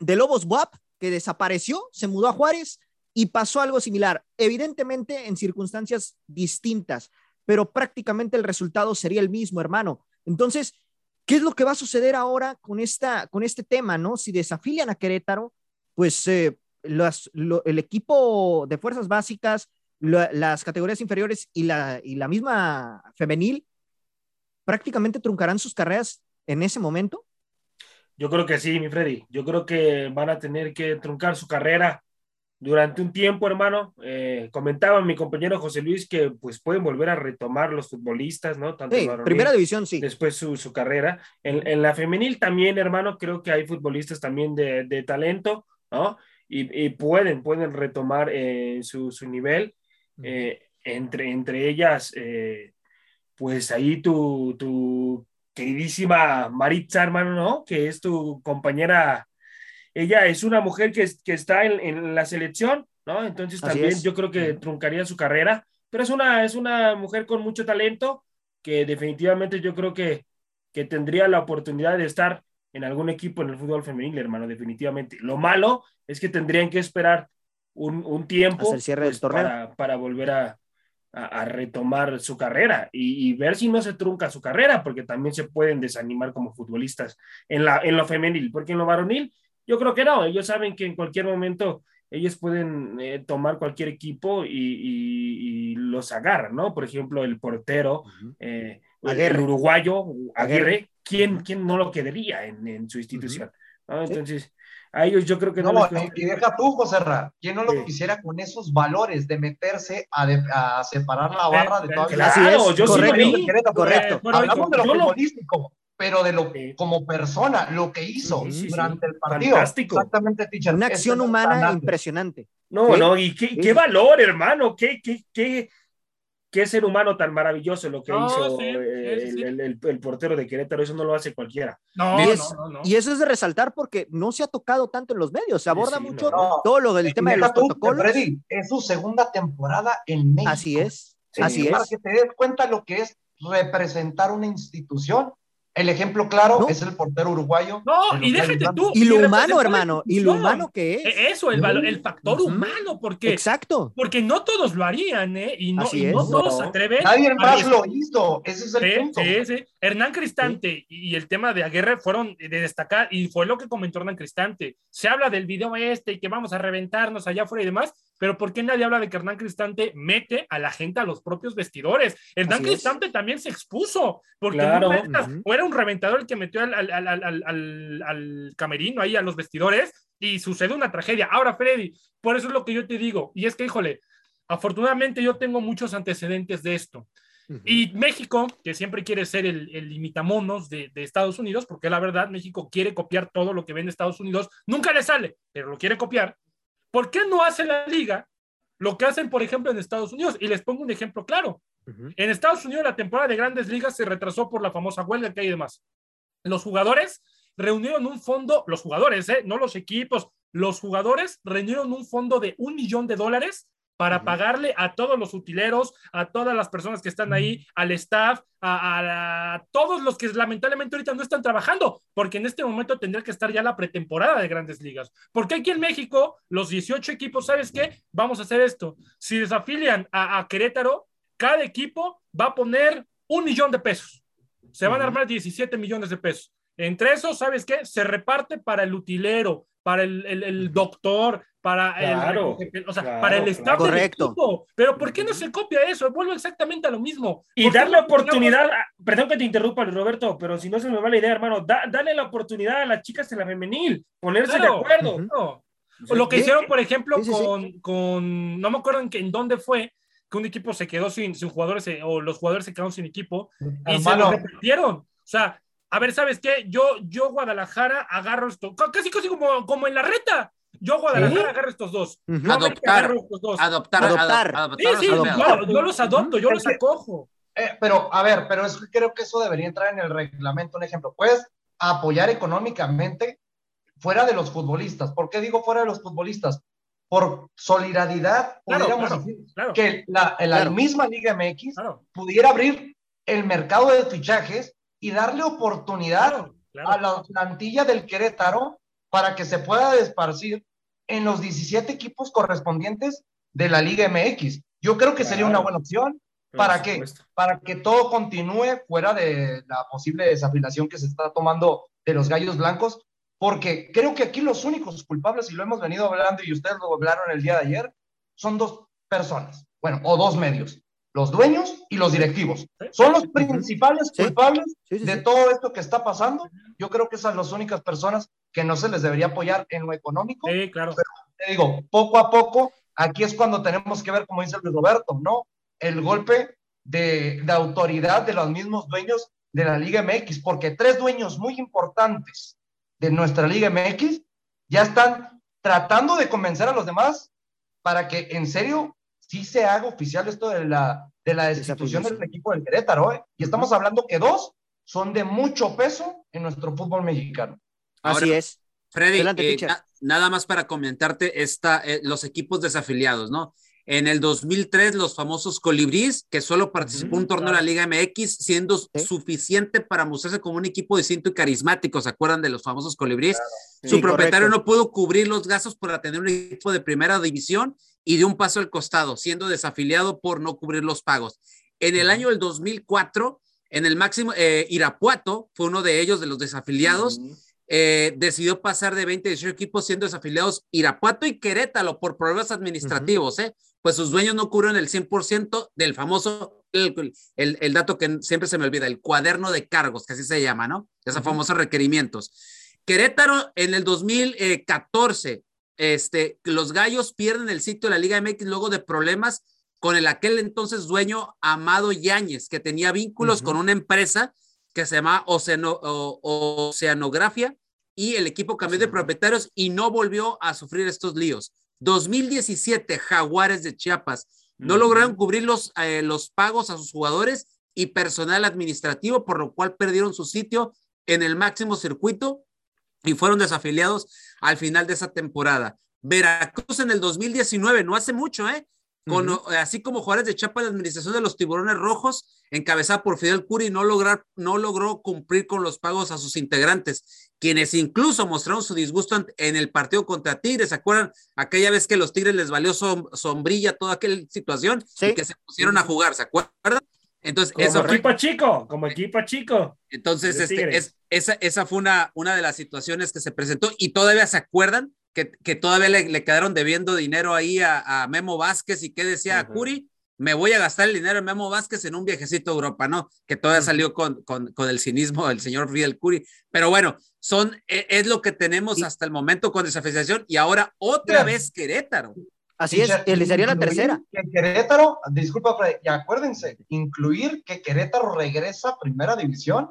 de Lobos WAP, que desapareció, se mudó a Juárez y pasó algo similar, evidentemente en circunstancias distintas, pero prácticamente el resultado sería el mismo, hermano. Entonces, ¿qué es lo que va a suceder ahora con, esta, con este tema, no? Si desafilian a Querétaro, pues eh, el equipo de fuerzas básicas, las categorías inferiores y la, y la misma femenil prácticamente truncarán sus carreras en ese momento. Yo creo que sí, mi Freddy. Yo creo que van a tener que truncar su carrera durante un tiempo, hermano. Eh, comentaba mi compañero José Luis que pues pueden volver a retomar los futbolistas, ¿no? Tanto primera división, sí. Después su, su carrera. En, en, la femenil también, hermano, creo que hay futbolistas también de, de talento, ¿no? Y, y, pueden, pueden retomar eh, su, su, nivel. Eh, entre, entre ellas, pues ahí tu, tu queridísima Maritza, hermano, ¿no? Que es tu compañera. Ella es una mujer que, que está en, en, la selección, ¿no? Entonces también yo creo que truncaría su carrera, pero es una, es una mujer con mucho talento que definitivamente yo creo que, que tendría la oportunidad de estar en algún equipo en el fútbol femenil, hermano, definitivamente. Lo malo es que tendrían que esperar un, un tiempo el cierre del pues, torneo. Para, para volver a, a, retomar su carrera y, ver si no se trunca su carrera, porque también se pueden desanimar como futbolistas en, la, en lo femenil, porque en lo varonil yo creo que no, ellos saben que en cualquier momento ellos pueden eh, tomar cualquier equipo y, los agarran, ¿no? Por ejemplo, el portero, eh, el uruguayo, Aguirre, ¿quién, ¿quién no lo quedaría en, en su institución? ¿no? Entonces, a ellos yo creo que no. no y deja tú, José Ra, ¿quién no lo quisiera con esos valores de meterse a, a separar la barra de toda Claro, yo correcto, correcto. Hablamos de lo futbolístico, pero de lo como persona, lo que hizo durante el partido. Fantástico. Exactamente, teacher. Una acción humana impresionante. No, no, y qué, qué valor, hermano, qué, qué, qué, qué ser humano tan maravilloso lo que hizo el, portero de Querétaro, eso no lo hace cualquiera. No, y, no, y, eso es de resaltar porque no se ha tocado tanto en los medios, se aborda mucho todo lo del tema de los protocolos. Freddy, es su segunda temporada en México. Así es, así es. Para que te des cuenta lo que es representar una institución el ejemplo claro es el portero uruguayo. No, y déjate tú. Y lo humano, hermano, y lo humano que es. E-, eso, el, valor, el factor humano, porque. Exacto. Porque no todos lo harían, ¿eh? Y no, y no todos se atreven. Nadie más lo hizo. Ese es el punto. Sí, sí. Hernán Cristante y el tema de Aguirre fueron de destacar, y fue lo que comentó Hernán Cristante. Se habla del video este y que vamos a reventarnos allá afuera y demás, pero ¿por qué nadie habla de que Hernán Cristante mete a la gente a los propios vestidores? Hernán Cristante también se expuso, porque claro. era un reventador el que metió al, al, al, al, camerino ahí a los vestidores y sucede una tragedia. Ahora, Freddy, por eso es lo que yo te digo, y es que, híjole, afortunadamente yo tengo muchos antecedentes de esto. Y México, que siempre quiere ser el, el limitamonos de, de, Estados Unidos, porque la verdad México quiere copiar todo lo que vende Estados Unidos, nunca le sale, pero lo quiere copiar. ¿Por qué no hace la liga lo que hacen, por ejemplo, en Estados Unidos? Y les pongo un ejemplo claro. En Estados Unidos la temporada de grandes ligas se retrasó por la famosa huelga que hay y demás. Los jugadores reunieron un fondo, los jugadores, ¿eh? no los equipos, los jugadores reunieron un fondo de un millón de dólares para pagarle a todos los utileros, a todas las personas que están ahí, al staff, a, todos los que lamentablemente ahorita no están trabajando, porque en este momento tendría que estar ya la pretemporada de grandes ligas. Porque aquí en México, los 18 equipos, ¿sabes qué? Vamos a hacer esto. Si desafilian a, a Querétaro, cada equipo va a poner un millón de pesos. Se van a armar 17 millones de pesos. Entre esos, ¿sabes qué? Se reparte para el utilero, para el, el, doctor, para el, o sea, para el staff correcto. equipo. Pero ¿por qué no se copia eso? Vuelvo exactamente a lo mismo. Y darle oportunidad, perdón que te interrumpa, Roberto, pero si no se me va la idea, hermano, dale la oportunidad a las chicas en la femenil, ponerse de acuerdo. Lo que hicieron, por ejemplo, con, con, no me acuerdo en, en dónde fue, que un equipo se quedó sin, sin jugadores eh, o los jugadores se quedaron sin equipo y se lo repitieron. O sea, a ver, ¿sabes qué? Yo, yo Guadalajara agarro esto, casi casi como, como en la reta. Yo Guadalajara agarro estos dos. adoptar, adoptar, adoptar, Sí, sí, yo, los adopto, yo los acojo. Eh, pero, a ver, pero es, creo que eso debería entrar en el reglamento. Un ejemplo, puedes apoyar económicamente fuera de los futbolistas. ¿Por qué digo fuera de los futbolistas? Por solidaridad, podríamos decir que la, la misma Liga MX pudiera abrir el mercado de fichajes y darle oportunidad a la plantilla del Querétaro para que se pueda desparcir en los 17 equipos correspondientes de la Liga MX. Yo creo que sería una buena opción. ¿Para qué? Para que todo continúe fuera de la posible desafilación que se está tomando de los gallos blancos, porque creo que aquí los únicos culpables, y lo hemos venido hablando y ustedes lo hablaron el día de ayer, son dos personas, bueno, o dos medios los dueños y los directivos. Son los principales culpables de todo esto que está pasando. Yo creo que esas son las únicas personas que no se les debería apoyar en lo económico. Sí, claro. Pero te digo, poco a poco, aquí es cuando tenemos que ver, como dice Luis Roberto, ¿no? El golpe de, de autoridad de los mismos dueños de la Liga MX, porque tres dueños muy importantes de nuestra Liga MX ya están tratando de convencer a los demás para que en serio sí se haga oficial esto de la, de la destitución del equipo del Querétaro. ¿eh? Y estamos hablando que dos son de mucho peso en nuestro fútbol mexicano. Así es. Freddy, eh, nada más para comentarte esta, eh, los equipos desafiliados, ¿no? En el 2003, los famosos Colibríes, que solo participó un torneo de la Liga MX, siendo suficiente para mostrarse como un equipo distinto y carismático. ¿Se acuerdan de los famosos Colibríes? Su propietario no pudo cubrir los gastos para tener un equipo de primera división y de un paso al costado, siendo desafiliado por no cubrir los pagos. En el año del 2004, en el máximo, eh, Irapuato fue uno de ellos, de los desafiliados. Eh, decidió pasar de 20 a 18 equipos siendo desafiliados Irapuato y Querétaro por problemas administrativos, ¿eh? Pues sus dueños no cubrieron el 100% del famoso, el, el, dato que siempre se me olvida, el cuaderno de cargos, que así se llama, ¿no? Esos famosos requerimientos. Querétaro en el 2014, este, los gallos pierden el sitio de la Liga MX luego de problemas con el aquel entonces dueño Amado Yáñez, que tenía vínculos con una empresa que se llama Oceanografía y el equipo cambió de propietarios y no volvió a sufrir estos líos. 2017, Jaguares de Chiapas no lograron cubrir los, eh, los pagos a sus jugadores y personal administrativo, por lo cual perdieron su sitio en el máximo circuito y fueron desafiliados al final de esa temporada. Veracruz en el 2019, no hace mucho, ¿eh? Con, Así como Juárez de Chapa, la administración de los tiburones rojos, encabezada por Fidel Curi, no, lograr, no logró cumplir con los pagos a sus integrantes, quienes incluso mostraron su disgusto en el partido contra Tigres. ¿Se acuerdan aquella vez que los Tigres les valió sombrilla toda aquella situación y que se pusieron a jugar? ¿Se acuerdan? Entonces, como equipo chico, como equipo chico. Entonces, este, es, esa, esa fue una, una de las situaciones que se presentó y todavía se acuerdan que, que todavía le, le, quedaron debiendo dinero ahí a, a Memo Vázquez y que decía, Curi, me voy a gastar el dinero en Memo Vázquez en un viajecito a Europa, ¿no? Que todavía salió con, con, con, el cinismo del señor Fidel Curi. Pero bueno, son, e, es, lo que tenemos hasta el momento con desafiliación y ahora otra vez Querétaro. Así es, le sería la tercera. Que Querétaro, disculpa, y acuérdense, incluir que Querétaro regresa a primera división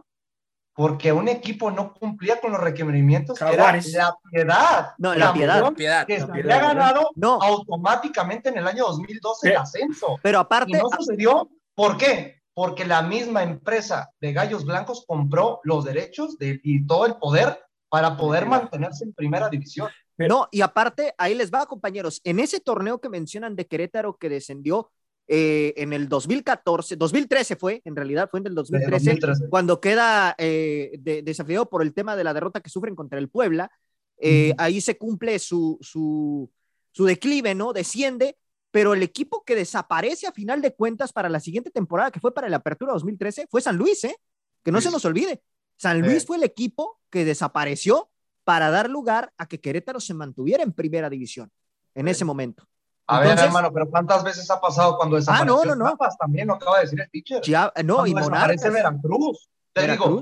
porque un equipo no cumplía con los requerimientos, era la piedad. No, la, piedad, Que se había ganado automáticamente en el año 2012 el ascenso. Pero aparte. Y no sucedió. ¿Por qué? Porque la misma empresa de Gallos Blancos compró los derechos de, y todo el poder para poder mantenerse en primera división. No, y aparte, ahí les va, compañeros. En ese torneo que mencionan de Querétaro que descendió eh, en el 2014, 2013 fue, en realidad fue en el 2013, cuando queda eh, desafiado por el tema de la derrota que sufren contra el Puebla. Eh, ahí se cumple su, su, su declive, ¿no? Desciende pero el equipo que desaparece a final de cuentas para la siguiente temporada, que fue para la Apertura 2013, fue San Luis, ¿eh? Que no se nos olvide. San Luis fue el equipo que desapareció para dar lugar a que Querétaro se mantuviera en primera división en ese momento. A ver, hermano, pero ¿cuántas veces ha pasado cuando desapareció ah, no, no, no. También lo acaba de decir el teacher. Ya, no, y Monarcas. Veracruz. Te digo,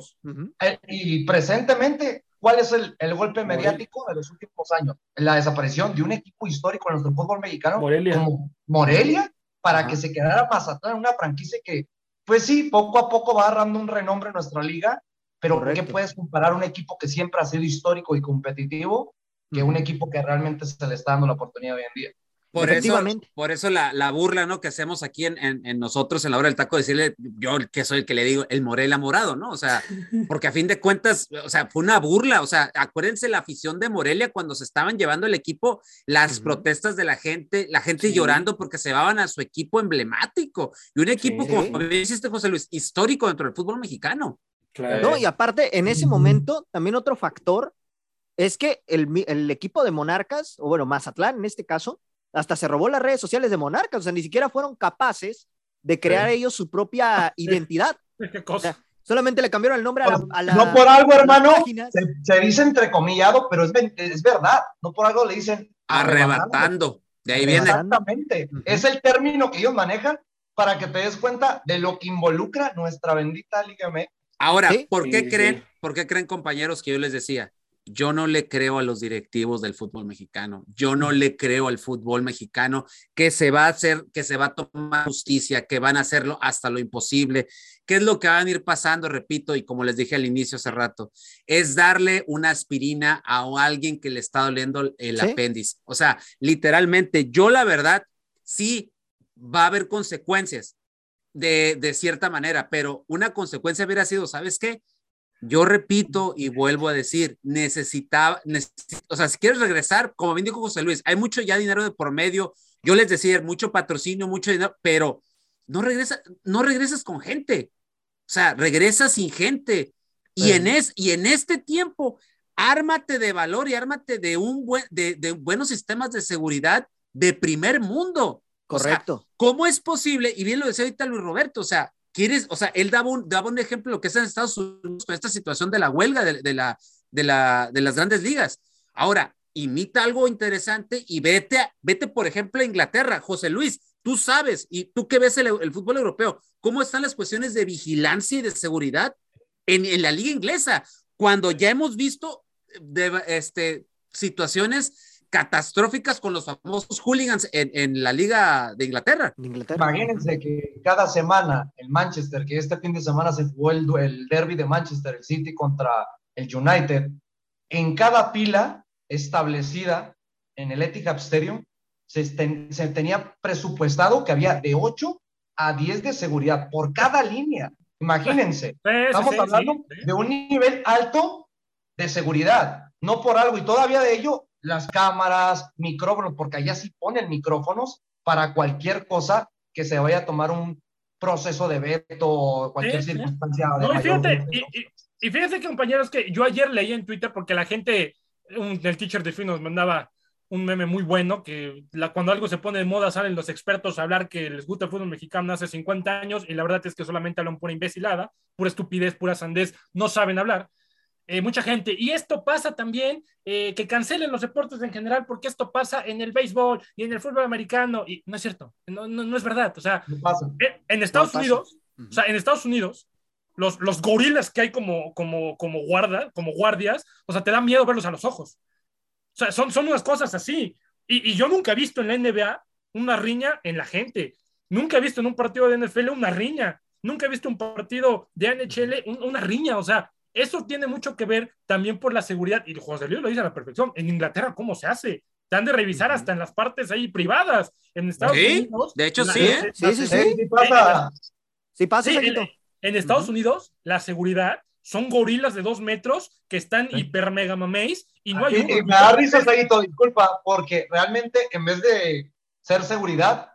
eh, y presentemente, ¿cuál es el, el golpe mediático de los últimos años? La desaparición de un equipo histórico en nuestro fútbol mexicano Morelia. como Morelia, para que se quedara Mazatlán, una franquicia que, pues sí, poco a poco va agarrando un renombre en nuestra liga, pero ¿por ¿qué puedes comparar un equipo que siempre ha sido histórico y competitivo que un equipo que realmente se le está dando la oportunidad hoy en día? Por eso, por eso la, la, burla, ¿no? Que hacemos aquí en, en, en, nosotros en la hora del taco, decirle, yo que soy el que le digo, el Morela morado, ¿no? O sea, porque a fin de cuentas, o sea, fue una burla, o sea, acuérdense la afición de Morelia cuando se estaban llevando el equipo, las uh -huh. protestas de la gente, la gente sí. llorando porque se van a su equipo emblemático, y un equipo, sí. como dijiste, José Luis, histórico dentro del fútbol mexicano. Claro. No, y aparte, en ese momento, también otro factor es que el, el equipo de Monarcas, o bueno, Mazatlán en este caso, hasta se robó las redes sociales de Monarcas, o sea, ni siquiera fueron capaces de crear sí. ellos su propia identidad. ¿Qué cosa? O sea, solamente le cambiaron el nombre a la. A la no por algo, hermano, se, se, dice entrecomillado, pero es, es, verdad. No por algo le dicen arrebatando. De ahí viene. Exactamente. Uh -huh. Es el término que ellos manejan para que te des cuenta de lo que involucra nuestra bendita Liga MX. Ahora, ¿Sí? ¿por qué sí, creen, por qué creen, compañeros, que yo les decía? Yo no le creo a los directivos del fútbol mexicano, yo no le creo al fútbol mexicano que se va a hacer, que se va a tomar justicia, que van a hacerlo hasta lo imposible. ¿Qué es lo que van a ir pasando? Repito, y como les dije al inicio hace rato, es darle una aspirina a alguien que le está doliendo el ¿Sí? apéndice. O sea, literalmente, yo la verdad, sí va a haber consecuencias de, de cierta manera, pero una consecuencia hubiera sido, ¿sabes qué? Yo repito y vuelvo a decir, necesitaba, neces o sea, si quieres regresar, como bien dijo José Luis, hay mucho ya dinero de por medio, yo les decía, mucho patrocinio, mucho dinero, pero no regresa, no regresas con gente, o sea, regresas sin gente. Y, sí. en es, y en este tiempo, ármate de valor y ármate de, un buen, de, de buenos sistemas de seguridad de primer mundo. Correcto. O sea, ¿Cómo es posible? Y bien lo decía ahorita Luis Roberto, o sea, quieres, o sea, él daba un, daba un ejemplo de lo que es en Estados Unidos con esta situación de la huelga de, de, la, de, la, de las grandes ligas. Ahora, imita algo interesante y vete, a, vete, por ejemplo, a Inglaterra. José Luis, tú sabes, y tú que ves el, el fútbol europeo, ¿cómo están las cuestiones de vigilancia y de seguridad en, en la liga inglesa? Cuando ya hemos visto de, este, situaciones catastróficas con los famosos hooligans en, en la Liga de Inglaterra. Inglaterra. Imagínense que cada semana el Manchester, que este fin de semana se jugó el, el derby de Manchester, el City contra el United, en cada pila establecida en el Etihad Stadium se, ten, se tenía presupuestado que había de 8 a 10 de seguridad por cada línea. Imagínense, sí, estamos sí, hablando sí, de un nivel alto de seguridad, no por algo, y todavía de ello las cámaras, micrófonos, porque allá sí ponen micrófonos para cualquier cosa que se vaya a tomar un proceso de veto o cualquier sí, circunstancia. Sí. No, y, fíjate, y, y, y, fíjate, compañeros, que yo ayer leí en Twitter porque la gente, un, el teacher de fin nos mandaba un meme muy bueno, que la, cuando algo se pone de moda salen los expertos a hablar que les gusta el fútbol mexicano hace 50 años y la verdad es que solamente hablan pura imbecilada, pura estupidez, pura sandez, no saben hablar eh, mucha gente. Y esto pasa también, eh, que cancelen los deportes en general, porque esto pasa en el béisbol y en el fútbol americano. Y no es cierto, no, no, no es verdad. O sea, no pasa. Eh, en Estados no Unidos, o sea, en Estados Unidos, los, los gorilas que hay como, como, como, guarda, como guardias, o sea, te da miedo verlos a los ojos. O sea, son, son unas cosas así. Y, y yo nunca he visto en la NBA una riña en la gente. Nunca he visto en un partido de NFL una riña. Nunca he visto un partido de NHL un, una riña. O sea, eso tiene mucho que ver también por la seguridad, y José Luis lo dice a la perfección, en Inglaterra, ¿cómo se hace? Te han de revisar hasta en las partes ahí privadas, en Estados ¿Sí? Unidos. De hecho, la, sí, ¿eh? Sí, sí, sí. Sí pasa. Sí, pasa, sí, en, en, Estados uh -huh. Unidos, la seguridad son gorilas de dos metros que están sí. hiper mega mameis y no hay y, y me da risa, Saguito, disculpa, porque realmente en vez de ser seguridad,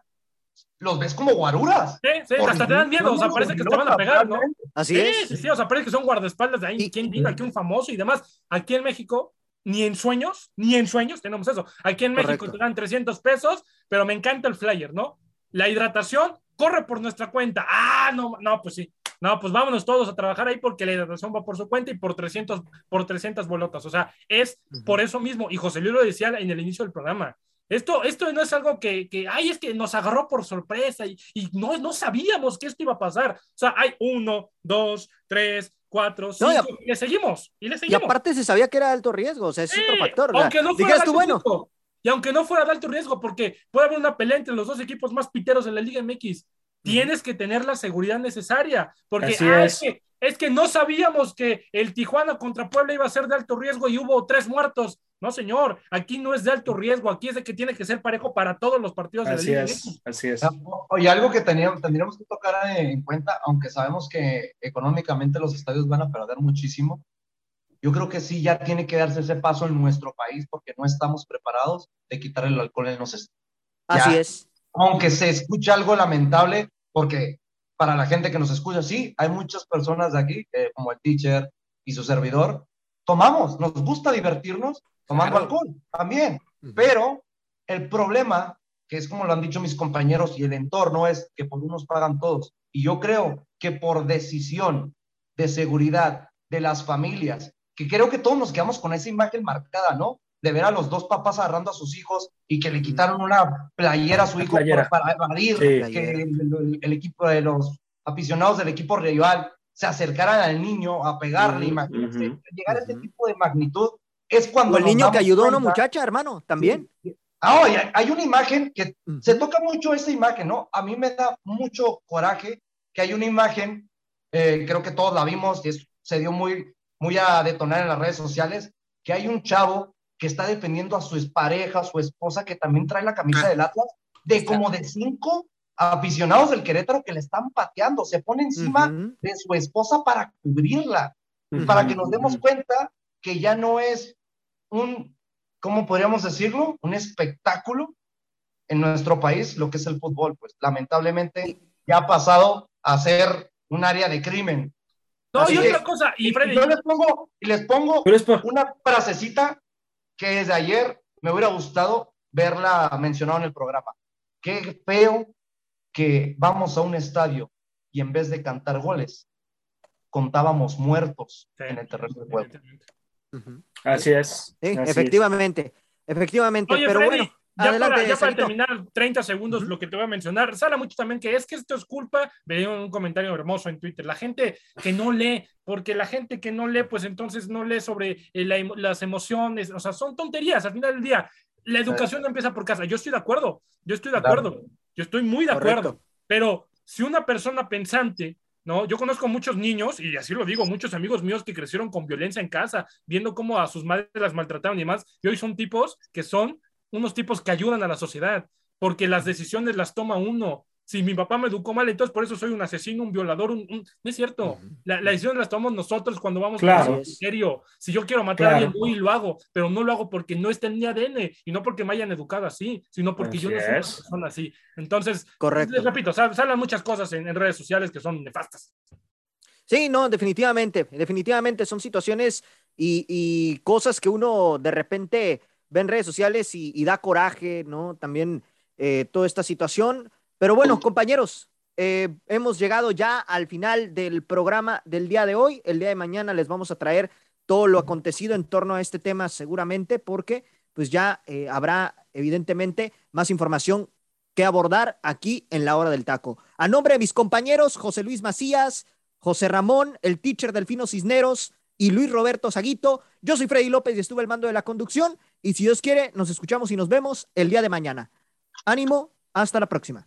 los ves como guaruras. Sí, sí, hasta te dan miedo, o sea, parece que te van a pegar, ¿no? Así sí, es. Sí, sí, o sea, parece que son guardaespaldas de ahí, ¿quién diga que un famoso y demás? Aquí en México, ni en sueños, ni en sueños tenemos eso. Aquí en México Correcto. te dan 300 pesos, pero me encanta el flyer, ¿no? La hidratación corre por nuestra cuenta. Ah, no, no, pues sí. No, pues vámonos todos a trabajar ahí porque la hidratación va por su cuenta y por 300, por 300 bolotas. O sea, es por eso mismo. Y José Luis lo decía en el inicio del programa. Esto, esto no es algo que, que, ay, es que nos agarró por sorpresa y, y no, no sabíamos que esto iba a pasar. O sea, hay uno, dos, tres, cuatro, cinco, No, y y, le seguimos, y le Y seguimos. aparte se sabía que era alto riesgo, o sea, es Sí, otro factor. Aunque no fuera de tú, alto bueno, riesgo, y aunque no fuera de alto riesgo, porque puede haber una pelea entre los dos equipos más piteros de la Liga MX, tienes que tener la seguridad necesaria, porque ah, es. que, es que no sabíamos que el Tijuana contra Puebla iba a ser de alto riesgo y hubo tres muertos. No, señor, aquí no es de alto riesgo, aquí es de que tiene que ser parejo para todos los partidos de la Así Liga es, así es. Oye, algo que teníamos, tendríamos que tocar en cuenta, aunque sabemos que económicamente los estadios van a perder muchísimo, yo creo que sí ya tiene que darse ese paso en nuestro país porque no estamos preparados de quitar el alcohol en los estadios. así Ya. es. Aunque se escucha algo lamentable, porque para la gente que nos escucha, sí, hay muchas personas de aquí, eh, como el teacher y su servidor, tomamos, nos gusta divertirnos tomando Claro. alcohol también. Pero el problema, que es como lo han dicho mis compañeros y el entorno, es que por unos pagan todos. Y yo creo que por decisión de seguridad de las familias, que creo que todos nos quedamos con esa imagen marcada, ¿no? De ver a los dos papás agarrando a sus hijos y que le quitaron una playera a su hijo playera. para, para evadir Sí. que el, el- el equipo de los aficionados del equipo rival se acercaran al niño a pegarle, imagínense, ujú. llegar a ese tipo de magnitud es cuando O el niño que ayudó a una cuenta- muchacha, hermano, también. Ah, oye, hay una imagen que se toca mucho esa imagen, ¿no? A mí me da mucho coraje que hay una imagen, eh, creo que todos la vimos y es- se dio muy, muy a detonar en las redes sociales, que hay un chavo que está defendiendo a su pareja, a su esposa, que también trae la camisa Ah. del Atlas, de como de cinco aficionados del Querétaro que le están pateando, se pone encima de su esposa para cubrirla para que nos demos cuenta que ya no es un, ¿cómo podríamos decirlo? Un espectáculo en nuestro país, lo que es el fútbol. Pues lamentablemente ya ha pasado a ser un área de crimen. No, Así y otra cosa, y Freddy, yo les pongo, y les pongo por- una frasecita que desde ayer me hubiera gustado verla mencionada en el programa. Qué feo que vamos a un estadio y en vez de cantar goles, contábamos muertos Sí. en el terreno de juego. Así es. Sí, así es. efectivamente, efectivamente, Oye, pero Freddy, bueno, ya adelante, para, ya para terminar, 30 segundos, lo que te voy a mencionar. Sala mucho también que es que esto es culpa. Veía un comentario hermoso en Twitter. La gente que no lee, porque la gente que no lee, pues entonces no lee sobre eh, la las emociones. O sea, son tonterías. Al final del día, la educación no empieza por casa. Yo estoy de acuerdo. Yo estoy de Claro. Yo estoy muy de Correcto. acuerdo. Pero si una persona pensante, ¿no? Yo conozco muchos niños, y así lo digo, muchos amigos míos que crecieron con violencia en casa, viendo cómo a sus madres las maltrataron y demás, y hoy son tipos que son unos tipos que ayudan a la sociedad, porque las decisiones las toma uno. Si mi papá me educó mal, entonces por eso soy un asesino, un violador, un, un- no es cierto. La, la decisión las tomamos nosotros cuando vamos Claro. con serio. Si yo quiero matar a alguien, voy y lo hago, pero no lo hago porque no está en mi ADN y no porque me hayan educado así, sino porque yo no soy una es. persona así. Entonces, Correcto. les repito, sal- salen muchas cosas en, en redes sociales que son nefastas. Sí, no, definitivamente, definitivamente son situaciones y, y cosas que uno de repente ve en redes sociales y, y da coraje, ¿no? También eh, toda esta situación. Pero bueno, compañeros, eh, hemos llegado ya al final del programa del día de hoy. El día de mañana les vamos a traer todo lo acontecido en torno a este tema seguramente porque pues ya eh, habrá evidentemente más información que abordar aquí en la hora del taco. A nombre de mis compañeros, José Luis Macías, José Ramón, el teacher Delfino Cisneros y Luis Roberto Saguito. Yo soy Freddy López y estuve al mando de la conducción. Y si Dios quiere, nos escuchamos y nos vemos el día de mañana. Ánimo, hasta la próxima.